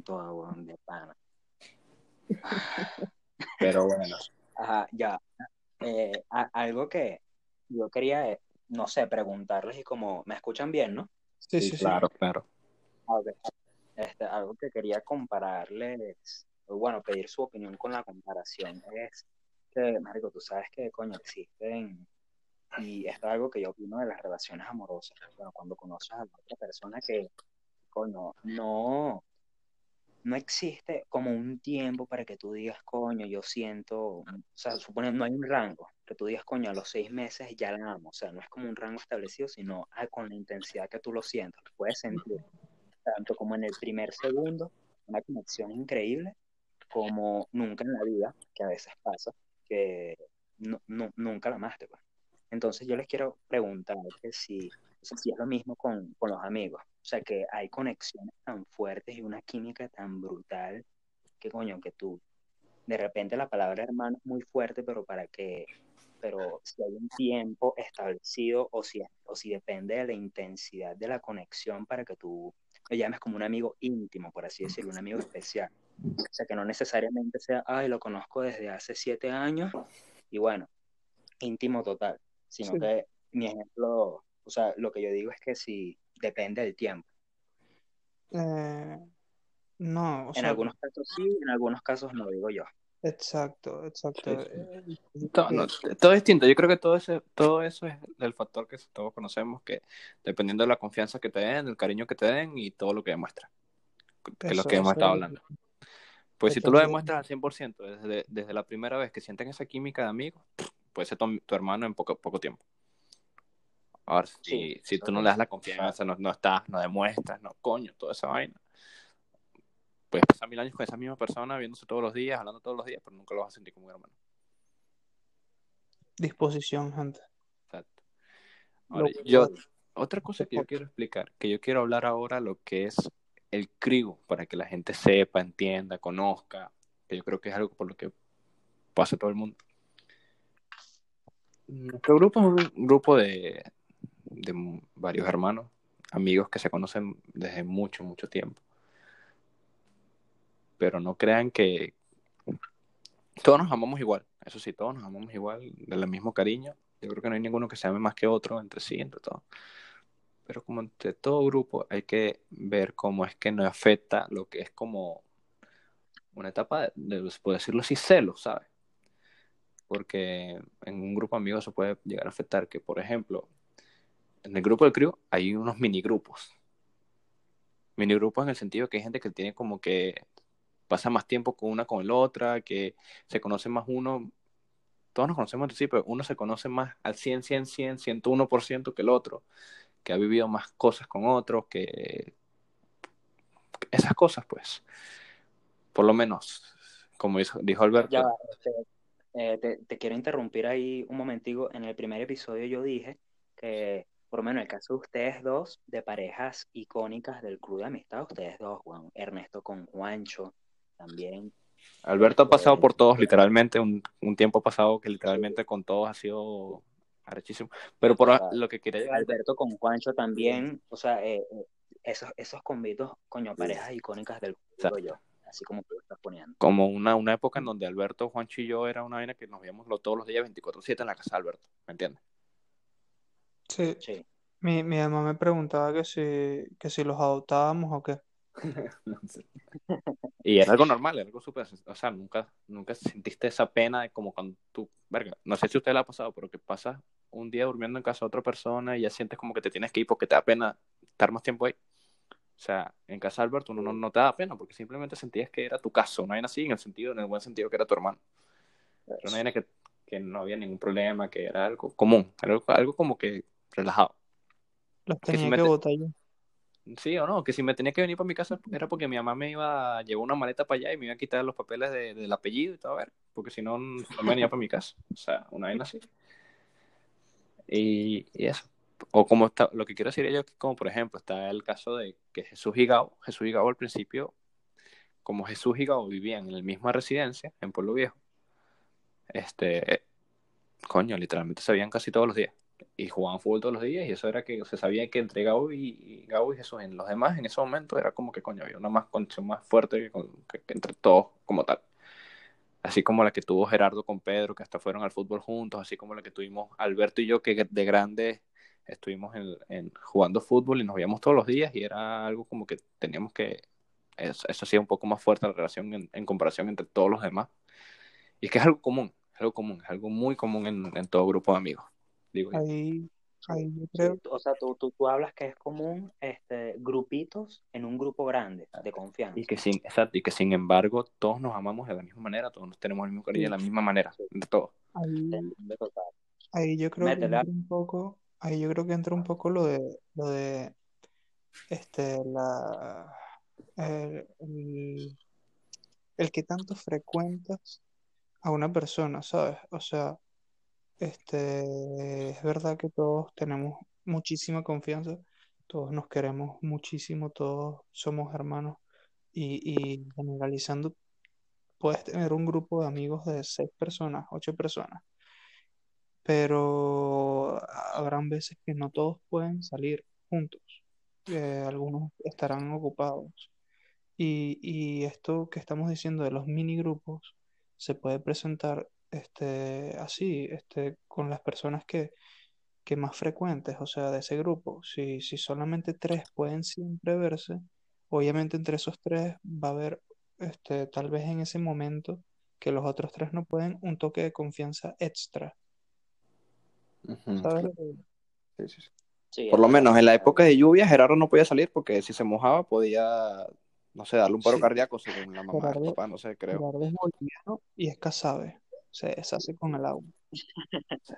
B: Todo, weón, de pana.
C: Pero bueno,
B: Ajá, ya. Eh, a- algo que yo quería, eh, no sé, preguntarles y como, ¿me escuchan bien, no?
A: Sí,
C: sí,
A: sí, sí.
C: claro, claro.
B: A ver, este, algo que quería compararles, o bueno, pedir su opinión con la comparación es que, marico, tú sabes que, coño, existen, y esto es algo que yo opino de las relaciones amorosas, bueno, cuando conoces a otra persona que, coño, no, no existe como un tiempo para que tú digas, coño, yo siento, o sea, supone, no hay un rango, que tú digas, coño, a los seis meses ya la amo, o sea, no es como un rango establecido, sino ah, con la intensidad que tú lo sientas, puedes sentir tanto como en el primer segundo, una conexión increíble, como nunca en la vida, que a veces pasa, que no, no- nunca la amaste. pues. Entonces yo les quiero preguntar que si, o sea, si es lo mismo con, con los amigos, o sea, que hay conexiones tan fuertes y una química tan brutal que coño, que tú, de repente la palabra hermano es muy fuerte, pero para que, pero si hay un tiempo establecido o si, o si depende de la intensidad de la conexión para que tú lo llames como un amigo íntimo, por así decirlo, un amigo especial. O sea, que no necesariamente sea, ay, lo conozco desde hace siete años y bueno, íntimo total, sino
A: Sí.
B: que mi ejemplo, o sea, lo que yo digo es que si depende del tiempo.
A: Eh, no, o
B: En
A: sea,
B: algunos casos sí, en algunos casos no, digo yo.
A: exacto, exacto.
C: Sí, sí.
A: Eh,
C: Todo, no, todo es distinto. Yo creo que todo eso, todo eso es el factor que todos conocemos, que dependiendo de la confianza que te den, del cariño que te den y todo lo que demuestran, que es lo que hemos estado
A: es-
C: hablando. Pues si tú lo demuestras al 100% desde, desde la primera vez que sienten esa química de amigos, puede ser tu, tu hermano en poco, poco tiempo. Ahora, si,
B: Sí,
C: si tú no le das la confianza, no, no estás, no demuestras, no, coño, toda esa vaina. Puedes pasar mil años con esa misma persona, viéndose todos los días, hablando todos los días, pero nunca lo vas a sentir como un hermano.
A: disposición, gente.
C: Exacto. Ahora, yo, otra cosa que yo quiero explicar, que yo quiero hablar ahora lo que es el CRIU, para que la gente sepa, entienda, conozca, que yo creo que es algo por lo que pasa todo el mundo. Nuestro grupo es un grupo de, de varios hermanos, amigos que se conocen desde mucho, mucho tiempo. Pero no crean que todos nos amamos igual, eso sí, todos nos amamos igual, del mismo cariño. Yo creo que no hay ninguno que se ame más que otro entre sí, entre todos. Pero como entre todo grupo hay que ver cómo es que nos afecta lo que es como una etapa de, de puedo decirlo así, celos, ¿sabes? Porque en un grupo de amigos se puede llegar a afectar que, por ejemplo, en el grupo del crew hay unos minigrupos. Minigrupos en el sentido que hay gente que tiene como que pasa más tiempo con una con la otra, que se conoce más uno. Todos nos conocemos entre sí, pero uno se conoce más al 100, 100, 100, 101% que el otro, que ha vivido más cosas con otros, que esas cosas, pues, por lo menos, como dijo, dijo Alberto,
B: Ya este, eh, te, te quiero interrumpir ahí un momentico. En el primer episodio yo dije que, por lo menos en el caso de ustedes dos, de parejas icónicas del club de amistad, ustedes dos, Juan, Ernesto con Juancho, también.
C: Alberto ha pasado
B: Eh,
C: por todos, literalmente, un, un tiempo pasado que literalmente con todos ha sido arrechísimo. Pero por lo que quería llegar,
B: Alberto con Juancho también, o sea, eh, eh, esos, esos convitos, coño, parejas icónicas del yo, así como tú lo estás poniendo.
C: como una, una época en donde Alberto, Juancho y yo era una vaina que nos veíamos todos los días 24-7 en la casa de Alberto, ¿me entiendes?
A: Sí,
B: Sí,
A: mi, mi mamá me preguntaba que si, que si los adoptábamos o qué. [LAUGHS]
C: No. [LAUGHS] Y era algo normal, era algo súper, o sea, nunca, nunca sentiste esa pena de como cuando tú, verga, no sé si usted le ha pasado, pero que pasas un día durmiendo en casa de otra persona y ya sientes como que te tienes que ir porque te da pena estar más tiempo ahí. O sea, en casa de Alberto no, no, no te da pena porque simplemente sentías que era tu caso, una vaina así en el sentido, en el buen sentido que era tu hermano. Era una vaina que, que no había ningún problema, que era algo común, algo, algo como que relajado.
A: Los
C: Que
A: tenía que
C: te-
A: votar yo.
C: Sí o no, que si me tenía que venir para mi casa era porque mi mamá me iba a llevar una maleta para allá y me iba a quitar los papeles de- del apellido y todo, a ver, porque si no, no venía para mi casa. O sea, una vaina así. Y, eso. O como está, lo que quiero decir yo como por ejemplo, está el caso de que Jesús y Gabo, Jesús y Gabo al principio, como Jesús y Gabo vivían en la misma residencia, en Pueblo Viejo, este, coño, literalmente se veían casi todos los días. Y jugaban fútbol todos los días, y eso era que se sabía que entre Gabo y, y Gabo y Jesús, en los demás, en ese momento, era como que, coño, había una más conexión más fuerte que, con- que- que entre todos como tal. Así como la que tuvo Gerardo con Pedro, que hasta fueron al fútbol juntos, así como la que tuvimos Alberto y yo, que de grandes estuvimos en, en- jugando fútbol y nos veíamos todos los días, y era algo como que teníamos que, eso, eso hacía un poco más fuerte la relación en, comparación entre todos los demás. Y es que es algo común, es algo común, es algo muy común en todo grupo de amigos, digo yo.
A: Ahí, ahí yo
B: Sí,
A: creo,
B: o sea, tú, tú, tú hablas que es común este, grupitos en un grupo grande de confianza.
C: Y que sin, exacto, y que sin embargo todos nos amamos de la misma manera, todos nos tenemos el mismo cariño de la misma manera,
B: Sí.
C: de todos.
A: ahí, ahí yo creo que
B: Métele.
A: entra un poco, ahí yo creo que entra un poco lo de, lo de, este, la, el, el, el que tanto frecuentas a una persona, ¿sabes? O sea, este, es verdad que todos tenemos muchísima confianza, todos nos queremos muchísimo, todos somos hermanos y, y generalizando, puedes tener un grupo de amigos de seis personas, ocho personas, pero habrán veces que no todos pueden salir juntos, eh, algunos estarán ocupados. Y, y esto que estamos diciendo de los mini grupos se puede presentar este, así, este, con las personas que, que más frecuentes, o sea, de ese grupo. Si, si solamente tres pueden siempre verse, obviamente entre esos tres va a haber, este, tal vez en ese momento que los otros tres no pueden, un toque de confianza extra. ¿Sabes
C: Sí, sí, sí.
B: Sí,
C: Por lo menos en la época de lluvia Gerardo no podía salir porque si se mojaba podía, no sé, darle un paro
A: Sí,
C: cardíaco según la mamá,
A: Gerardo,
C: papá, no sé, creo.
A: Gerardo es boliviano y es casabe, se deshace con el agua.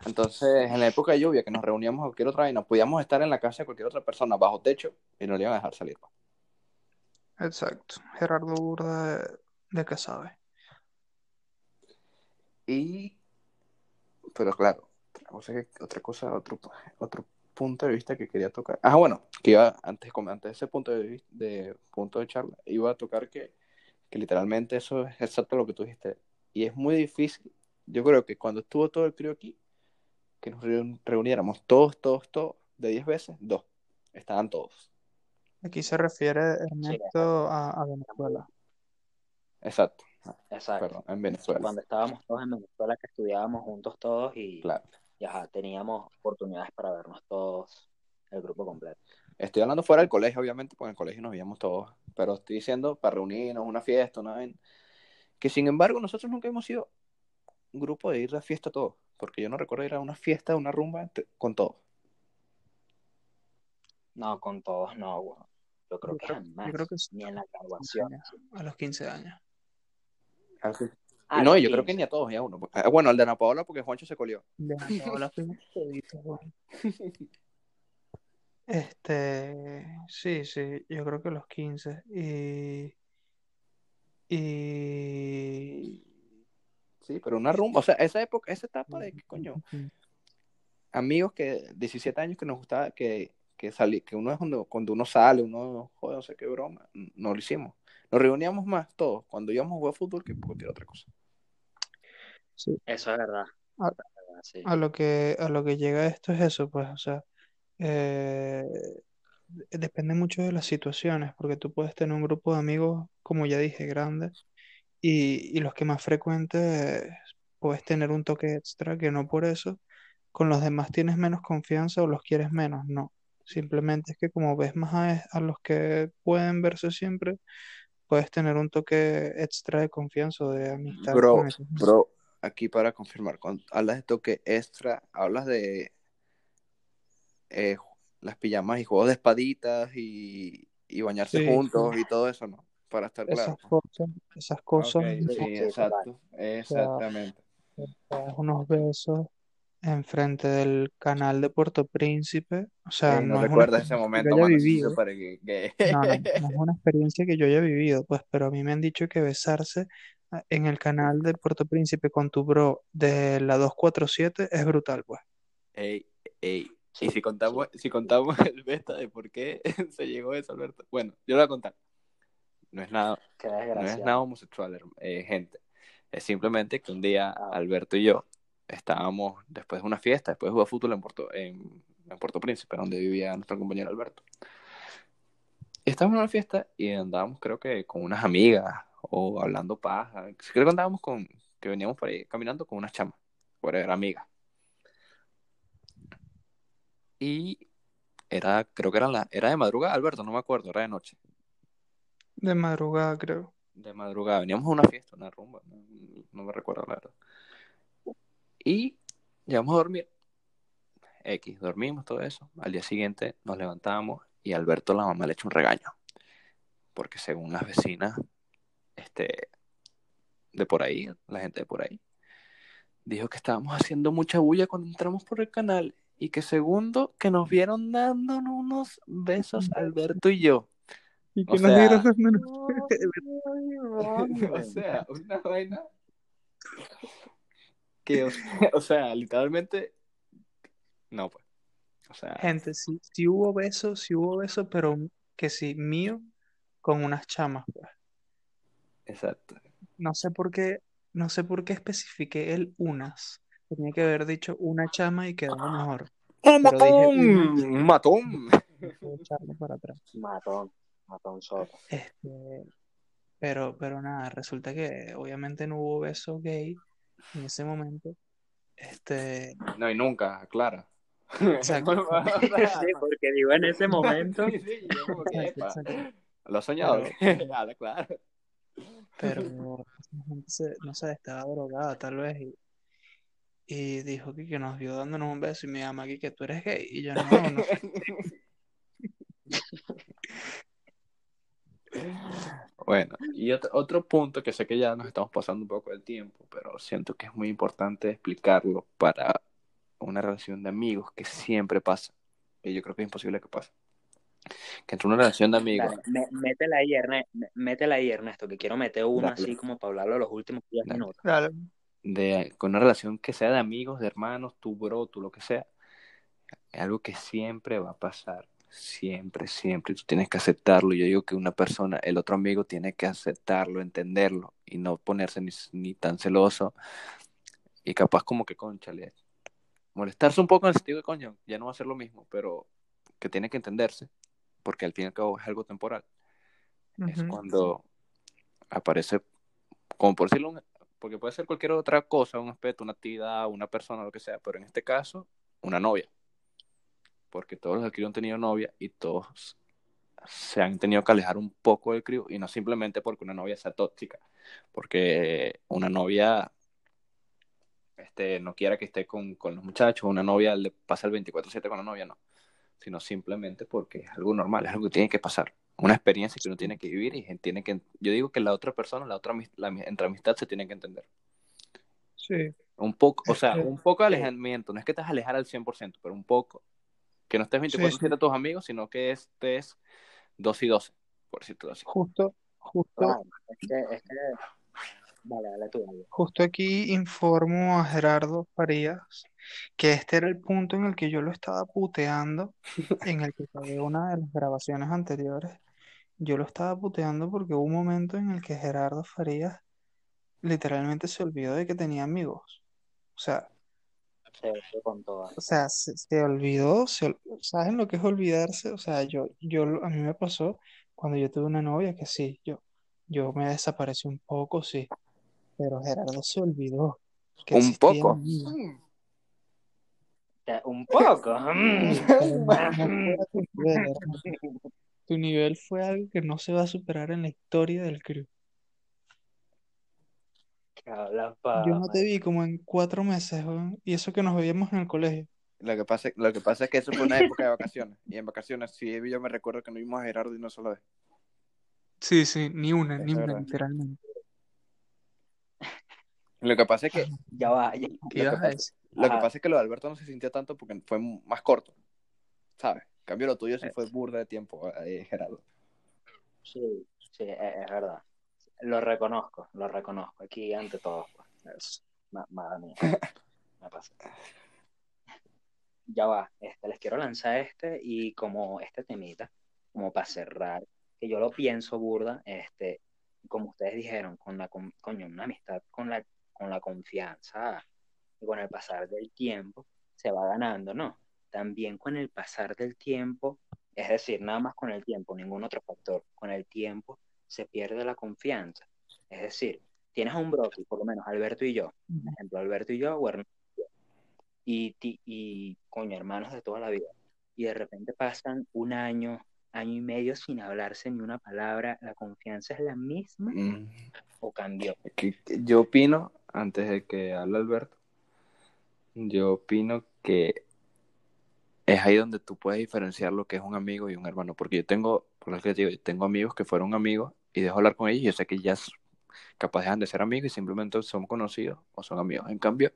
C: Entonces, en la época de lluvia que nos reuníamos a cualquier otra vaina, podíamos estar en la casa de cualquier otra persona bajo techo y no le iban a dejar salir.
A: Exacto, Gerardo Burda de, de casabe.
C: Y, pero claro, otra cosa, que- otra cosa, otro, otro punto de vista que quería tocar. Ah, bueno, que iba antes, antes de ese punto de, vis- de punto de charla, iba a tocar que, que literalmente eso es exacto lo que tú dijiste. Y es muy difícil. Yo creo que cuando estuvo todo el crío aquí, que nos reun- reuniéramos todos, todos, todos, de 10 veces, dos. Estaban todos.
A: Aquí se refiere
B: Sí,
A: Ernesto a, a Venezuela.
C: Exacto.
B: exacto.
C: Perdón, en Venezuela.
B: Cuando estábamos todos en Venezuela, que estudiábamos juntos todos y,
C: Claro.
B: y, ajá, teníamos oportunidades para vernos todos, el grupo completo.
C: Estoy hablando fuera del colegio, obviamente, porque en el colegio nos veíamos todos. Pero estoy diciendo para reunirnos, una fiesta, una. Que sin embargo, nosotros nunca hemos sido grupo de ir de fiesta todos. Porque yo no recuerdo ir a una fiesta, una rumba con todos.
B: No, con todos no, güey. Yo creo
A: Yo
B: que
A: creo,
B: jamás,
A: yo creo que
B: ni en la
A: a los 15
B: graduación.
A: años, a los 15 años.
C: Así.
B: Ah,
C: Y no,
B: los
C: yo creo que
B: 15.
C: ni a todos, ni a uno. Ah, Bueno, al de Ana Paola porque Juancho se colió.
A: De Ana [LAUGHS] Paola. [LAUGHS] Este, sí, sí, yo creo que los 15. Y, y,
C: Sí, pero una rumba. O sea, esa época, esa etapa de que, coño, amigos que 17 años que nos gustaba que, que salí, que uno es cuando, cuando uno sale, uno joder, no sé qué broma, no lo hicimos. Nos reuníamos más todos cuando íbamos a jugar fútbol que cualquier otra cosa.
A: Sí,
B: Eso es verdad.
A: a,
B: sí.
A: lo que, a lo que llega esto es eso, pues, o sea, eh, depende mucho de las situaciones, porque tú puedes tener un grupo de amigos, como ya dije, grande, y, y los que más frecuentes puedes tener un toque extra que no por eso, con los demás tienes menos confianza o los quieres menos, no. Simplemente es que como ves más a, a los que pueden verse siempre, puedes tener un toque extra de confianza o de amistad
C: Bro, bro, aquí para confirmar, cuando hablas de toque extra, hablas de eh, las pijamas y juegos de espaditas y, y bañarse
A: Sí,
C: juntos
A: sí.
C: y todo eso, ¿no? Para estar
A: Esas
C: claro.
A: cosas, esas cosas,
B: Sí,
C: exacto,
A: o sea,
C: exactamente.
A: unos besos enfrente del canal de Puerto Príncipe. O sea,
C: Ey, no
A: no
C: recuerdas ese
A: que
C: momento,
A: yo haya vivido.
C: para que, que-
A: No, no, [LAUGHS] no es una experiencia que yo haya vivido, pues, pero a mí me han dicho que besarse ah, en el canal de Puerto Príncipe con tu bro de la 247 es brutal, pues.
C: Ey, ey. Y si contamos, si contamos el beta de por qué [LAUGHS] se llegó eso, Alberto. Bueno, yo lo voy a contar. No es nada, no es nada homosexual, eh, gente. Es simplemente que un día
B: Ah.
C: Alberto y yo estábamos después de una fiesta, después de jugar fútbol en Puerto, en, en Puerto Príncipe, donde vivía nuestro compañero Alberto. Estábamos en una fiesta y andábamos, creo que con unas amigas o hablando paja. Creo que andábamos con, que veníamos por ahí caminando con unas chamas, por era amigas. Y era, creo que era, la, era de madrugada, Alberto, no me acuerdo, era de noche.
A: De madrugada, creo.
C: De madrugada, veníamos a una fiesta, una rumba, no, me recuerdo la verdad. Y llegamos a dormir. X, dormimos todo eso. Al día siguiente nos levantamos y Alberto la mamá le echó un regaño. Porque según las vecinas, este, de por ahí, la gente de por ahí, dijo que estábamos haciendo mucha bulla cuando entramos por el canal. Y que segundo, que nos vieron dándonos unos besos Alberto y yo.
A: Y
C: O
A: que nos
C: sea-
A: dieron las manos.
C: o sea, una vaina que, o sea, o sea, literalmente, no, pues. O sea,
A: Gente, sí, sí hubo besos, sí hubo besos, pero que sí, mío, con unas chamas, pues.
C: exacto.
A: No sé por qué, no sé por qué especifiqué el unas. Tenía que haber dicho una chama y quedó mejor.
C: ¡Oh,
A: Pero dije
C: matón! ¡Matón!
A: Para atrás.
B: Matón, matón soto.
A: Este, pero, pero nada, resulta que obviamente no hubo beso gay en ese momento. Este,
C: No, y nunca, Clara.
A: Exacto. [LAUGHS]
B: Sí, porque digo en ese momento.
C: Sí, sí, yo como que,
A: exacto,
C: epa,
A: exacto.
C: Lo has soñado. Nada, [LAUGHS] claro.
A: Pero esa gente se- no sé, estaba drogada tal vez y, y dijo que, que nos vio dándonos un beso y me llama aquí que tú eres gay y yo no, no [LAUGHS]
C: Bueno, y otro, otro punto que sé que ya nos estamos pasando un poco del tiempo, pero siento que es muy importante explicarlo para una relación de amigos que siempre pasa. Y yo creo que es imposible que pase. Que entre una relación de amigos,
B: Dale, mé- métela ahí, Ernesto, métela ahí, Ernesto, que quiero meter uno
C: Dale.
B: así como para hablarlo los últimos 10
C: Dale.
B: minutos.
A: Claro.
C: de, con una relación que sea de amigos, de hermanos, tu bro, tú lo que sea, es algo que siempre va a pasar. Siempre, siempre. Tú tienes que aceptarlo. Yo digo que una persona, el otro amigo, tiene que aceptarlo, entenderlo y no ponerse ni, ni tan celoso. Y capaz como que, conchale, molestarse un poco en el sentido de coño, ya no va a ser lo mismo, pero que tiene que entenderse, porque al fin y al cabo es algo temporal. Es cuando aparece, como por decirlo, un- porque puede ser cualquier otra cosa, un aspecto, una actividad, una persona, lo que sea, pero en este caso, una novia. Porque todos los del han tenido novia y todos se han tenido que alejar un poco del crío y no simplemente porque una novia sea tóxica, porque una novia este, no quiera que esté con, con los muchachos, una novia le pasa el 24/7 con la novia, no, sino simplemente porque es algo normal, es algo que tiene que pasar, una experiencia que uno tiene que vivir y tiene que, yo digo que la otra persona, la otra, la, entre amistad se tiene que entender.
A: Sí,
C: Un poco, o sea,
A: Este,
C: un poco de alejamiento, no es que te vas a alejar al 100%, pero un poco, que no estés 24/7 a tus amigos, sino que estés 2 y 12, por decirlo así.
A: justo, justo,
B: Claro, es que, es que... Dale, dale tú, dale.
A: justo aquí informo a Gerardo Farías que este era el punto en el que yo lo estaba puteando, [LAUGHS] en el que fue una de las grabaciones anteriores. Yo lo estaba puteando porque hubo un momento en el que Gerardo Farías literalmente se olvidó de que tenía amigos. O sea,
B: Se fue con todas.
A: o sea, se, se olvidó, se ¿saben lo que es olvidarse? O sea, yo, yo, a mí me pasó cuando yo tuve una novia que sí, yo, yo me desaparecí un poco, sí, pero Gerardo se olvidó que
C: Un poco.
B: Eh, Un poco. [LAUGHS]
A: Tu nivel, hermano. Tu nivel fue algo que no se va a superar en la historia del crew. Yo no te vi como en cuatro meses, y eso que nos veíamos en el colegio.
C: Lo que, pasa, lo que pasa es que eso fue una época de vacaciones. Y en vacaciones sí yo me recuerdo que no vimos a Gerardo y no solo vez.
A: Sí, sí, ni una,
C: Es
A: ni una, literalmente.
C: Lo que pasa es que,
B: Ya va, ya-
A: ¿Qué
C: lo que
A: ibas a
C: pasa-
A: decir?
C: lo que
B: Ajá.
C: pasa es que lo de Alberto no se sintió tanto porque fue más corto, ¿sabes? En cambio, lo tuyo sí fue burda de tiempo, eh, Gerardo.
B: Sí, sí, es, es verdad. Lo reconozco, lo reconozco. Aquí ante todos. Pues. Es- ma- Madre mía. [LAUGHS] Me pasa. Ya va, este, les quiero lanzar este y como este temita, como para cerrar, que yo lo pienso burda, este, como ustedes dijeron, con la con- coño, una amistad con la, con la confianza y con el pasar del tiempo se va ganando, ¿no? También con el pasar del tiempo, es decir, nada más con el tiempo, ningún otro factor, con el tiempo se pierde la confianza. Es decir, tienes a un broki, por lo menos Alberto y yo, por ejemplo, Alberto y yo, o Ernesto y yo, y, ti- y coño, hermanos de toda la vida, y de repente pasan un año, año y medio sin hablarse ni una palabra, ¿la confianza es la misma
C: Mm,
B: o cambió?
C: yo opino, antes de que hable Alberto, yo opino que es ahí donde tú puedes diferenciar lo que es un amigo y un hermano, porque yo tengo, por lo que te digo, yo tengo amigos que fueron amigos y dejo hablar con ellos y yo sé que ya capaz dejan de ser amigos y simplemente son conocidos o son amigos. En cambio,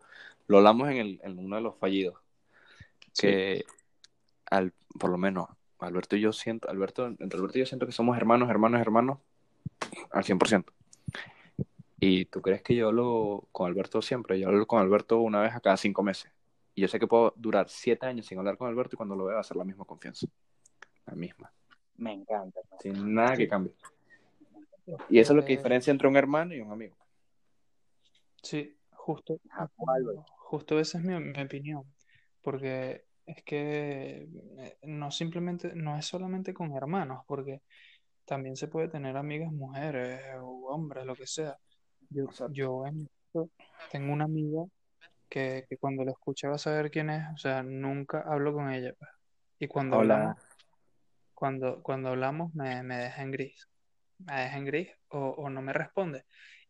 C: lo hablamos en, el, en uno de los fallidos, que al, por lo menos Alberto y yo siento, Alberto, entre Alberto y yo siento que somos hermanos, hermanos, hermanos al 100%. Y tú crees que yo hablo con Alberto siempre, yo hablo con Alberto una vez a cada cinco meses. Y yo sé que puedo durar siete años sin hablar con Alberto y cuando lo vea va a ser la misma confianza. La misma.
B: Me encanta. ¿no?
C: Sin nada que cambie. Y eso es lo que diferencia entre un hermano y un amigo.
A: Sí, justo, justo esa es mi, mi opinión, porque es que eh, no simplemente, no es solamente con hermanos, porque también se puede tener amigas mujeres o hombres, lo que sea. Yo, yo tengo una amiga que, que cuando la escuche va a saber quién es, o sea, nunca hablo con ella, pues. Y cuando
C: Hola.
A: hablamos, cuando, cuando hablamos me, me deja en gris, me deja en gris o, o no me responde.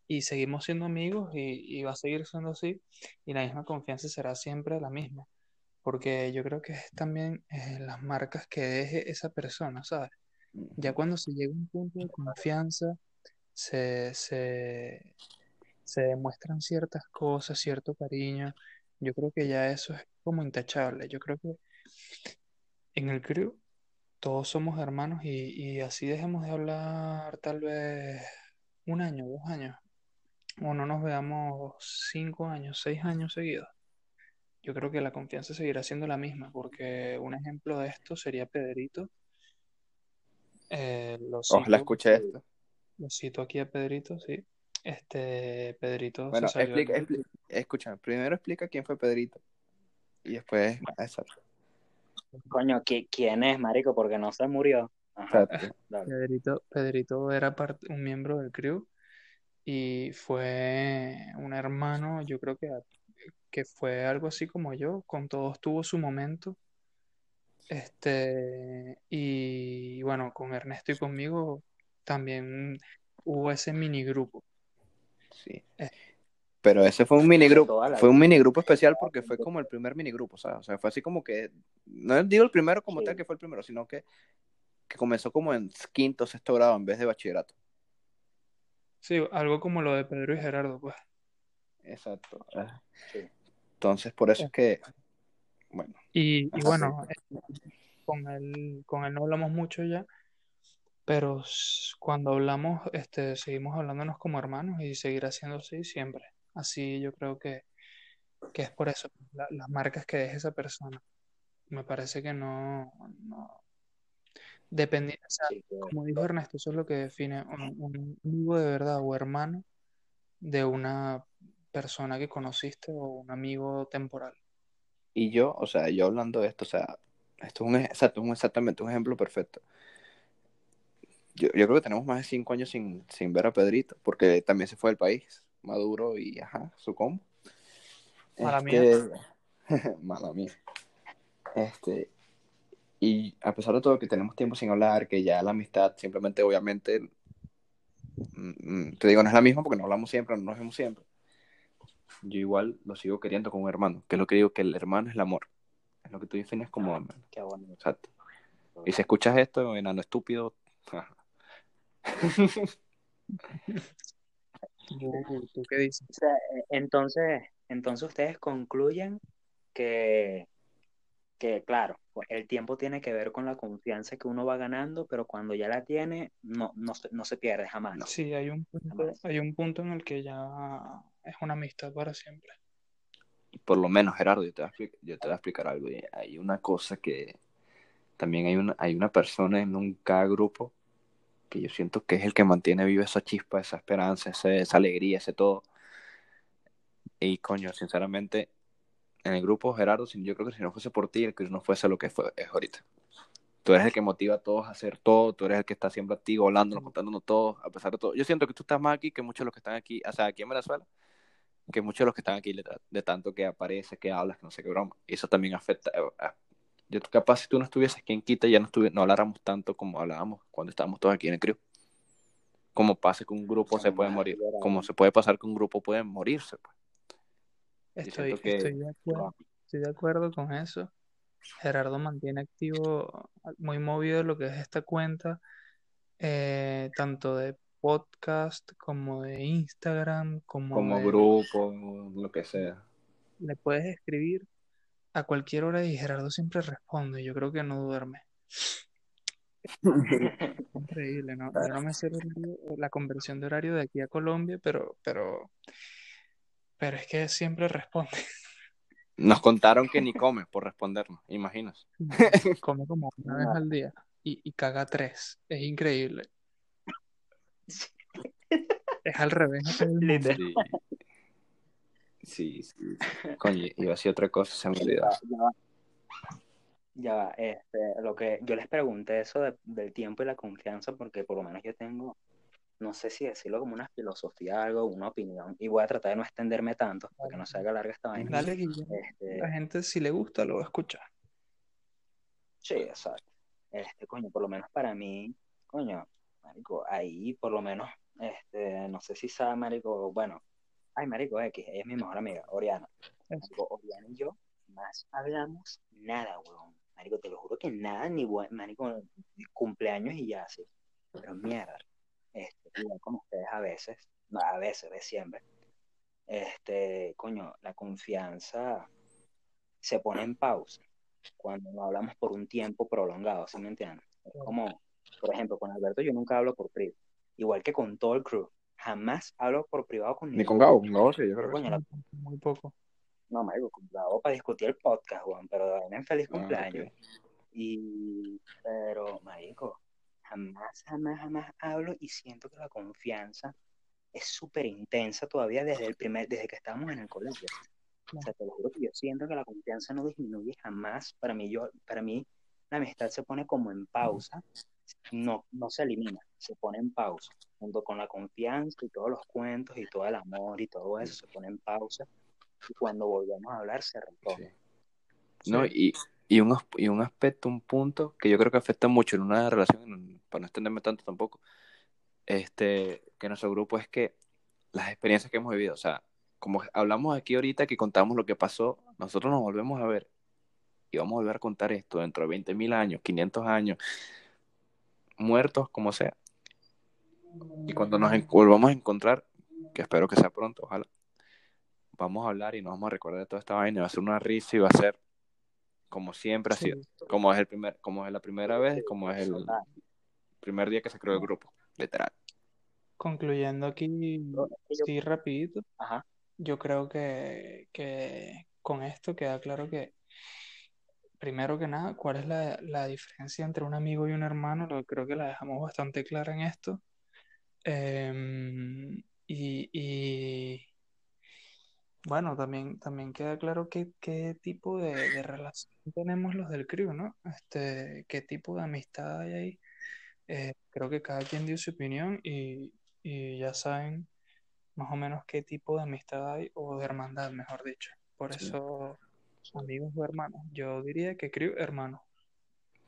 A: Y seguimos siendo amigos y, y va a seguir siendo así y la misma confianza será siempre la misma, porque yo creo que es también eh, las marcas que deje esa persona, ¿sabes? Ya cuando se llega a un punto de confianza, se, se, se demuestran ciertas cosas, cierto cariño. Yo creo que ya eso es como intachable. Yo creo que en el crew todos somos hermanos y, y así dejemos de hablar tal vez un año, dos años, o no nos veamos cinco años, seis años seguidos. Yo creo que la confianza seguirá siendo la misma, porque un ejemplo de esto sería Pedrito. Eh, lo cito,
C: escuche esto.
A: lo cito aquí a Pedrito, sí. Este, Pedrito
C: Bueno, explica,
A: grupo.
C: expli- escúchame, primero explica quién fue Pedrito. Y después, exacto.
B: Coño, ¿qui- ¿quién es, marico? Porque no se murió. Ajá.
A: Pedrito, Pedrito era parte, un miembro del crew y fue un hermano, yo creo que, que fue algo así como yo, con todos tuvo su momento. Este, y bueno, con Ernesto y conmigo también hubo ese mini grupo.
C: Sí.
A: Eh.
C: Pero ese fue un minigrupo,
B: Toda la
C: fue un minigrupo especial porque fue como el primer minigrupo, ¿sabes? O sea, fue así como que, no digo el primero como
B: Sí.
C: tal que fue el primero, sino que, que comenzó como en quinto, sexto grado en vez de bachillerato.
A: Sí, algo como lo de Pedro y Gerardo, pues.
C: Exacto.
B: Sí.
C: Entonces, por eso es que, bueno,
A: Y, bueno, eh, con él, con él no hablamos mucho ya, pero cuando hablamos, este, seguimos hablándonos como hermanos y seguirá siendo así siempre. Así yo creo que, que es por eso, la- las marcas que deje esa persona. Me parece que no, no, dependi- o sea,
B: Sí, que-
A: como dijo Ernesto, eso es lo que define un, un amigo de verdad o hermano de una persona que conociste o un amigo temporal.
C: y yo, o sea, yo hablando de esto, o sea, esto es un, exacto, un- exactamente un ejemplo perfecto. Yo, yo creo que tenemos más de cinco años sin, sin ver a Pedrito, porque también se fue del país, Maduro y, ajá, su combo.
A: Mala
C: Este, [LAUGHS] mala mía. Este, y a pesar de todo que tenemos tiempo sin hablar, que ya la amistad simplemente, obviamente, mm, mm, te digo, no es la misma porque no hablamos siempre, no nos vemos siempre. Yo igual lo sigo queriendo como un hermano, que es lo que digo, que el hermano es el amor. Es lo que tú defines como hermano.
B: Qué bonito.
C: Exacto. Y si escuchas esto, enano estúpido, [LAUGHS]
A: ¿Tú, tú qué dices?
B: O sea, eh, entonces, entonces ustedes concluyen que, que, claro, pues, el tiempo tiene que ver con la confianza que uno va ganando, pero cuando ya la tiene, no, no, se, no se pierde jamás.
A: Sí, hay un punto,
B: Jamás.
A: hay un punto en el que ya es una amistad para siempre.
C: por lo menos, Gerardo, yo te voy a explicar, yo te voy a explicar algo. Hay una cosa que también hay una, hay una persona en un cada grupo que yo siento que es el que mantiene viva esa chispa, esa esperanza, ese- esa alegría, ese todo. Y coño, sinceramente, en el grupo, Gerardo, yo creo que si no fuese por ti, el Cruz no fuese lo que fue, es ahorita. Tú eres el que motiva a todos a hacer todo, tú eres el que está siempre activo, hablándonos, contándonos todo, a pesar de todo. Yo siento que tú estás más aquí que muchos de los que están aquí, o sea, aquí en Venezuela, que muchos de los que están aquí, de, de tanto que apareces, que hablas, que no sé qué broma. Y eso también afecta. Yo capaz si tú no estuvieses quien quita, ya no, no habláramos tanto como hablábamos cuando estábamos todos aquí en el crew. Como pasa que un grupo se puede morir, como se puede pasar que un grupo puede morirse. Pues.
A: Estoy,
C: que-
A: estoy de acuerdo, estoy de acuerdo con eso. Gerardo mantiene activo, muy movido lo que es esta cuenta, eh, tanto de podcast como de Instagram, como
C: Como
A: de-
C: grupo, lo que sea.
A: le puedes escribir a cualquier hora y Gerardo siempre responde. Yo creo que no duerme. [LAUGHS] Increíble, ¿no? Yo no me sé horario- la conversión de horario de aquí a Colombia, pero, pero, pero es que siempre responde.
C: Nos contaron que ni [LAUGHS] come por respondernos, imaginas.
A: Come como [LAUGHS] una vez al día y, y caga tres. Es increíble. Es al revés.
C: Sí. Sí, sí. [LAUGHS] Coño, iba a decir otra cosa, se me olvidó.
B: Ya va, ya este, lo que yo les pregunté eso de- del tiempo y la confianza, porque por lo menos yo tengo, no sé si decirlo como una filosofía, algo, una opinión, y voy a tratar de no extenderme tanto, para que no se haga larga esta vaina.
A: Dale.
B: Este,
A: La gente, si le gusta, lo va a escuchar.
B: sí, exacto. Este, coño, por lo menos para mí, coño, marico, ahí por lo menos, este, no sé si sabe, marico, bueno, ay, marico, X, ella es mi mejor amiga, Oriana. Marico, Oriana y yo más hablamos nada, weón. Marico, te lo juro que nada, ni buen, marico, cumpleaños y ya, sí. Pero mierda. Este, igual como ustedes a veces, no, a veces, de siempre. Este, coño, la confianza se pone en pausa cuando no hablamos por un tiempo prolongado, ¿sí me entiendes? Es como, por ejemplo, con Alberto yo nunca hablo por privado. Igual que con todo el crew. Jamás hablo por privado con
C: Ni con. Gabo, con Gabo sí, yo creo que
B: la-
A: Muy poco.
B: no, marico, con Gabo para discutir el podcast, Juan, pero vaina en feliz
C: Ah,
B: cumpleaños. Y, pero, marico, jamás, jamás, jamás hablo y siento que la confianza es súper intensa todavía desde el primer, desde que estábamos en el colegio. O sea, te lo juro que yo siento que la confianza no disminuye jamás. Para mí, yo, para mí, la amistad se pone como en pausa, no, no se elimina, se pone en pausa, junto con la confianza y todos los cuentos y todo el amor y todo eso se pone en pausa. Y cuando volvemos a hablar, se retoma.
C: Sí. No, y, y, un, y un aspecto, un punto que yo creo que afecta mucho en una relación, para no extenderme tanto tampoco, este, que nuestro grupo es que las experiencias que hemos vivido, o sea, como hablamos aquí ahorita que contamos lo que pasó, nosotros nos volvemos a ver y vamos a volver a contar esto dentro de 20.000 años, 500 años, muertos, como sea. Y cuando nos volvamos a encontrar, que espero que sea pronto, ojalá, vamos a hablar y nos vamos a recordar de toda esta vaina, va a ser una risa y va a ser como siempre ha
A: Sí.
C: sido, como es el primer, como es la primera vez, como es el primer día que se creó el grupo, literal.
A: Concluyendo aquí, sí, rapidito.
B: Ajá.
A: Yo creo que, que con esto queda claro que, primero que nada, cuál es la, la diferencia entre un amigo y un hermano. Lo, creo que la dejamos bastante clara en esto. Em, y, y, bueno, también, también queda claro qué, qué tipo de, de relación tenemos los del crew, ¿no? Este, qué tipo de amistad hay ahí. Eh, creo que cada quien dio su opinión y, y ya saben más o menos qué tipo de amistad hay o de hermandad, mejor dicho. Por
C: Sí.
A: eso, amigos o hermanos. Yo diría que crew, hermano.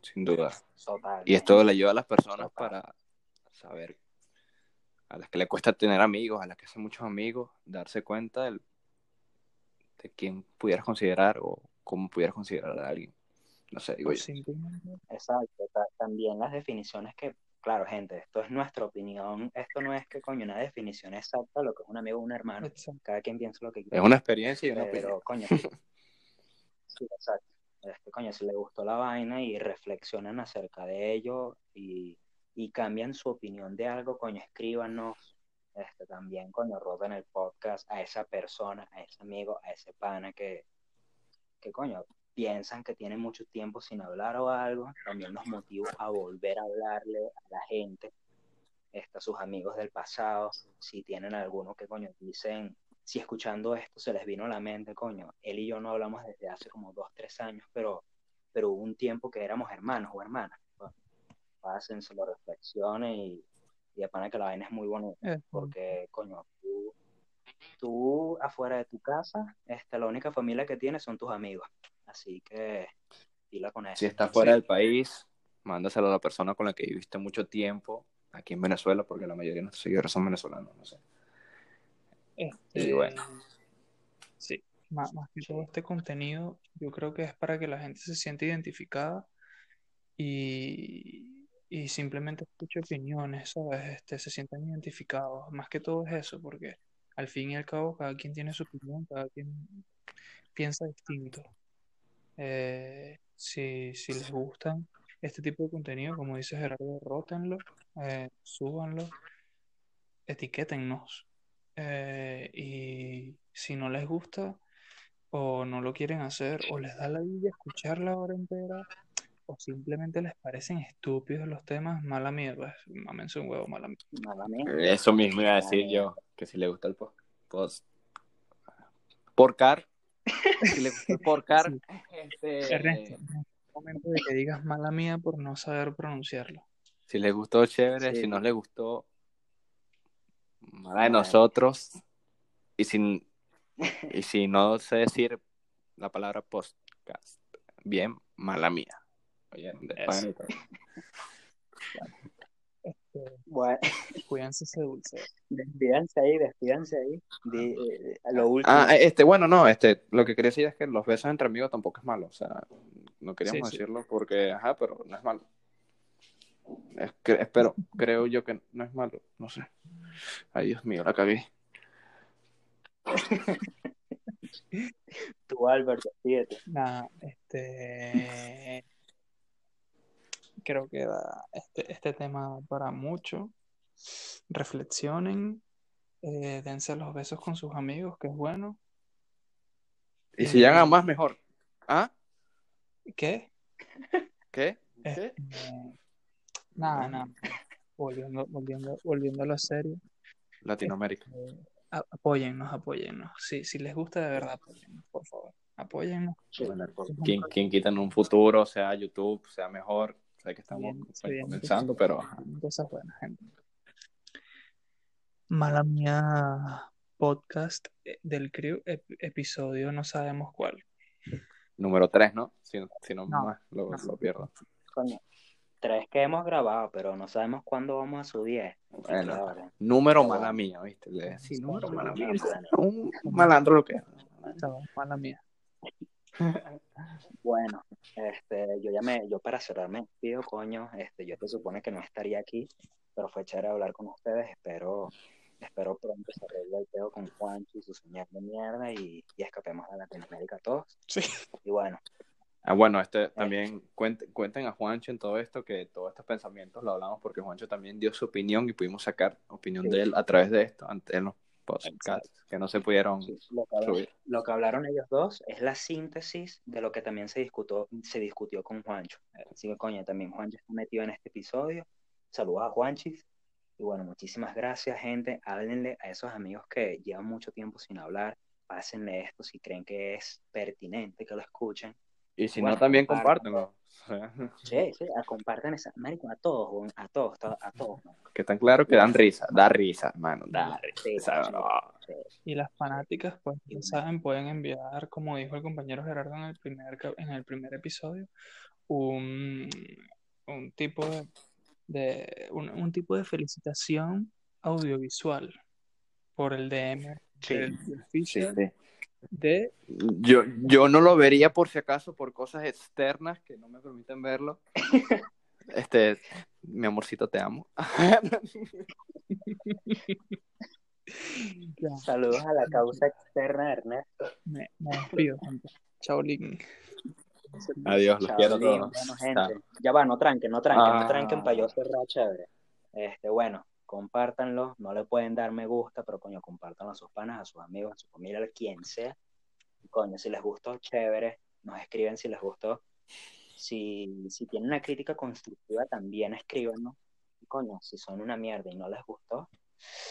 C: Sin duda.
B: Total.
C: Y esto le ayuda a las personas
B: Total.
C: para saber, a las que le cuesta tener amigos, a las que hacen muchos amigos, darse cuenta del- de quién pudieras considerar o cómo pudieras considerar a alguien. No sé, digo yo.
B: Exacto. ta- También las definiciones que claro, gente, esto es nuestra opinión, esto no es que coño una definición exacta de lo que es un amigo o un hermano,
A: Exacto.
B: cada quien piensa lo que
C: Es
B: quiere,
C: una experiencia y una opinión.
B: pero coño, [LAUGHS] sí, exacto. Este, coño, si le gustó la vaina y reflexionan acerca de ello y, y cambian su opinión de algo, coño, escríbanos, este, también, coño, roten el podcast a esa persona, a ese amigo, a ese pana que, que coño, piensan que tienen mucho tiempo sin hablar o algo, también nos motiva a volver a hablarle a la gente, este, a sus amigos del pasado, si tienen alguno que, coño, dicen, si escuchando esto se les vino a la mente, coño, él y yo no hablamos desde hace como dos, tres años, pero, pero hubo un tiempo que éramos hermanos o hermanas. Bueno, pásenselo, reflexionen y, y de pana que la vaina es muy bonita,
A: Eh,
B: porque, coño, tú, tú afuera de tu casa, este, la única familia que tienes son tus amigos, así que pila con eso.
C: Si estás fuera
A: Sí.
C: del país, mándaselo a la persona con la que viviste mucho tiempo aquí en Venezuela, porque la mayoría de nuestros seguidores son venezolanos, no sé.
A: Este,
C: Y bueno.
A: Sí, más, más que todo este contenido, yo creo que es para que la gente se sienta identificada y, y simplemente escuche opiniones, ¿sabes? Este, se sientan identificados. Más que todo es eso, porque al fin y al cabo cada quien tiene su opinión, cada quien piensa distinto. Eh, si, si les gustan este tipo de contenido, como dice Gerardo, rótenlo, eh, súbanlo, etiquétennos. Eh, y si no les gusta o no lo quieren hacer o les da la vida escuchar la hora entera o simplemente les parecen estúpidos los temas, mala mía, pues mámense un huevo, mala
B: menos.
C: Eso mismo iba a decir yo, que si le gusta el post, post porcar, si le gusta el [LAUGHS] porcar,
A: Sí.
C: este,
A: Ernesto, no es momento de que digas mala mía por no saber pronunciarlo.
C: si le gustó, chévere,
B: Sí.
C: si no le gustó, mala de nosotros, y si, y si no sé decir la palabra podcast, bien, mala mía. Oye, de
A: Eso.
C: todo.
A: Este,
B: Bueno,
A: cuídense ese dulce.
B: despídanse ahí, despídanse ahí. Di- eh, lo último.
C: Ah, este, bueno, no, este, lo que quería decir es que los besos entre amigos tampoco es malo, o sea, no queríamos
A: Sí, sí.
C: decirlo porque, ajá, pero no es malo. Es que, espero, creo yo que no es malo, no sé. Ay, Dios mío, la cagué.
B: Tú, Albert, despídete.
A: Nada, este creo que da este, este tema para mucho. Reflexionen, eh, dense los besos con sus amigos, que es bueno.
C: Y si llegan a más, mejor. ¿Ah?
A: ¿Qué?
C: ¿Qué?
A: Este,
C: ¿Qué?
A: nada, nada. Volviendo, volviendo, volviendo a la serie.
C: Latinoamérica.
A: eh, a- apóyennos, apóyennos. Si, si les gusta de verdad, apóyennos, por favor. Apóyennos.
B: Sí,
C: quien, quien quita en un futuro, sea YouTube, sea mejor. Sé que estamos
A: Bien,
C: pues,
A: bien.
C: comenzando, pero.
A: Cosas buenas, gente. Mala mía podcast eh, del crew, ep- episodio no sabemos cuál.
C: número 3, ¿no? Si, si no,
A: No,
C: más, lo,
A: no.
C: lo pierdo.
B: coño, tres que hemos grabado, pero no sabemos cuándo vamos a subir.
C: Bueno,
B: ahora,
C: número
B: Pero
C: mala mía, ¿viste? Le- Sí, número
B: Sí,
C: mala mía. [LAUGHS] Un malandro lo que es.
A: Mala mía. [LAUGHS]
B: Bueno, este, yo ya me, yo para cerrar me despido, coño, este, yo te supone que no estaría aquí, pero fue chévere hablar con ustedes, espero, espero pronto se arregle el pedo con Juancho y su señal de mierda y, y escapemos a Latinoamérica todos.
A: Sí.
B: Y bueno,
C: Ah, bueno, este también cuenten, cuenten a Juancho en todo esto, que todos estos pensamientos lo hablamos porque Juancho también dio su opinión y pudimos sacar opinión
B: Sí.
C: de él a través de esto, en los podcasts que no se pudieron
B: sí, lo que, hablaron,
C: subir.
B: lo que hablaron ellos dos es la síntesis de lo que también se discutió, se discutió con Juancho. Así que, coño, también Juancho está metido en este episodio. Saludos a Juanchis. Y bueno, muchísimas gracias, gente. Háblenle a esos amigos que llevan mucho tiempo sin hablar. Pásenle esto si creen que es pertinente que lo escuchen.
C: Y si
B: Bueno,
C: no, también
B: compartan.
C: compártenlo. O [LAUGHS] sea,
B: Sí, sí, a- compartan esa. Marico, a todos, a todos, to- a todos. man.
C: que tan claro que dan risa, da risa, hermano, da risa.
B: sí,
C: no.
B: sí.
A: Y las fanáticas, pues ya saben, pueden enviar, como dijo el compañero Gerardo en el primer, en el primer episodio, un, un tipo de, de- un, un tipo de felicitación audiovisual por el DM
B: Sí.
A: del
C: sí.
A: De
C: Yo, yo no lo vería por si acaso por cosas externas que no me permiten verlo. [LAUGHS] Este, mi amorcito, te amo. [LAUGHS]
A: Ya,
B: Saludos a la causa externa de Ernesto.
A: me, me despido, gente. Chao, Link.
C: Adiós, los
B: Chao,
C: quiero todos.
B: Bueno,
C: Chao.
B: gente. Ya va, no tranquen, no tranquen,
C: Ah.
B: no tranquen para yo cerrar chévere. Este, bueno, compártanlo, no le pueden dar me gusta, pero coño, compártanlo a sus panas, a sus amigos, a su familia, a quien sea. Coño, si les gustó, chévere, nos escriben si les gustó. Si, si tienen una crítica constructiva, también escríbanos. Coño, si son una mierda y no les gustó,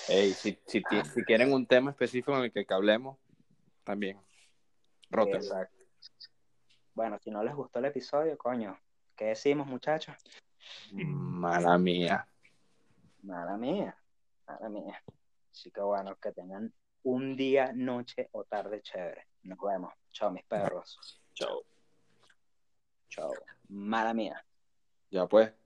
C: Ey, si, si, ti- si quieren un tema específico en el que hablemos, también. Rótenlo.
B: Exacto. Bueno, si no les gustó el episodio, coño, ¿qué decimos, muchachos?
C: Mala mía.
B: Mala mía, mala mía. Así que bueno, que tengan un día, noche o tarde chévere. Nos vemos. Chao, mis perros.
C: Chao.
B: Chao. Mala mía.
C: Ya pues.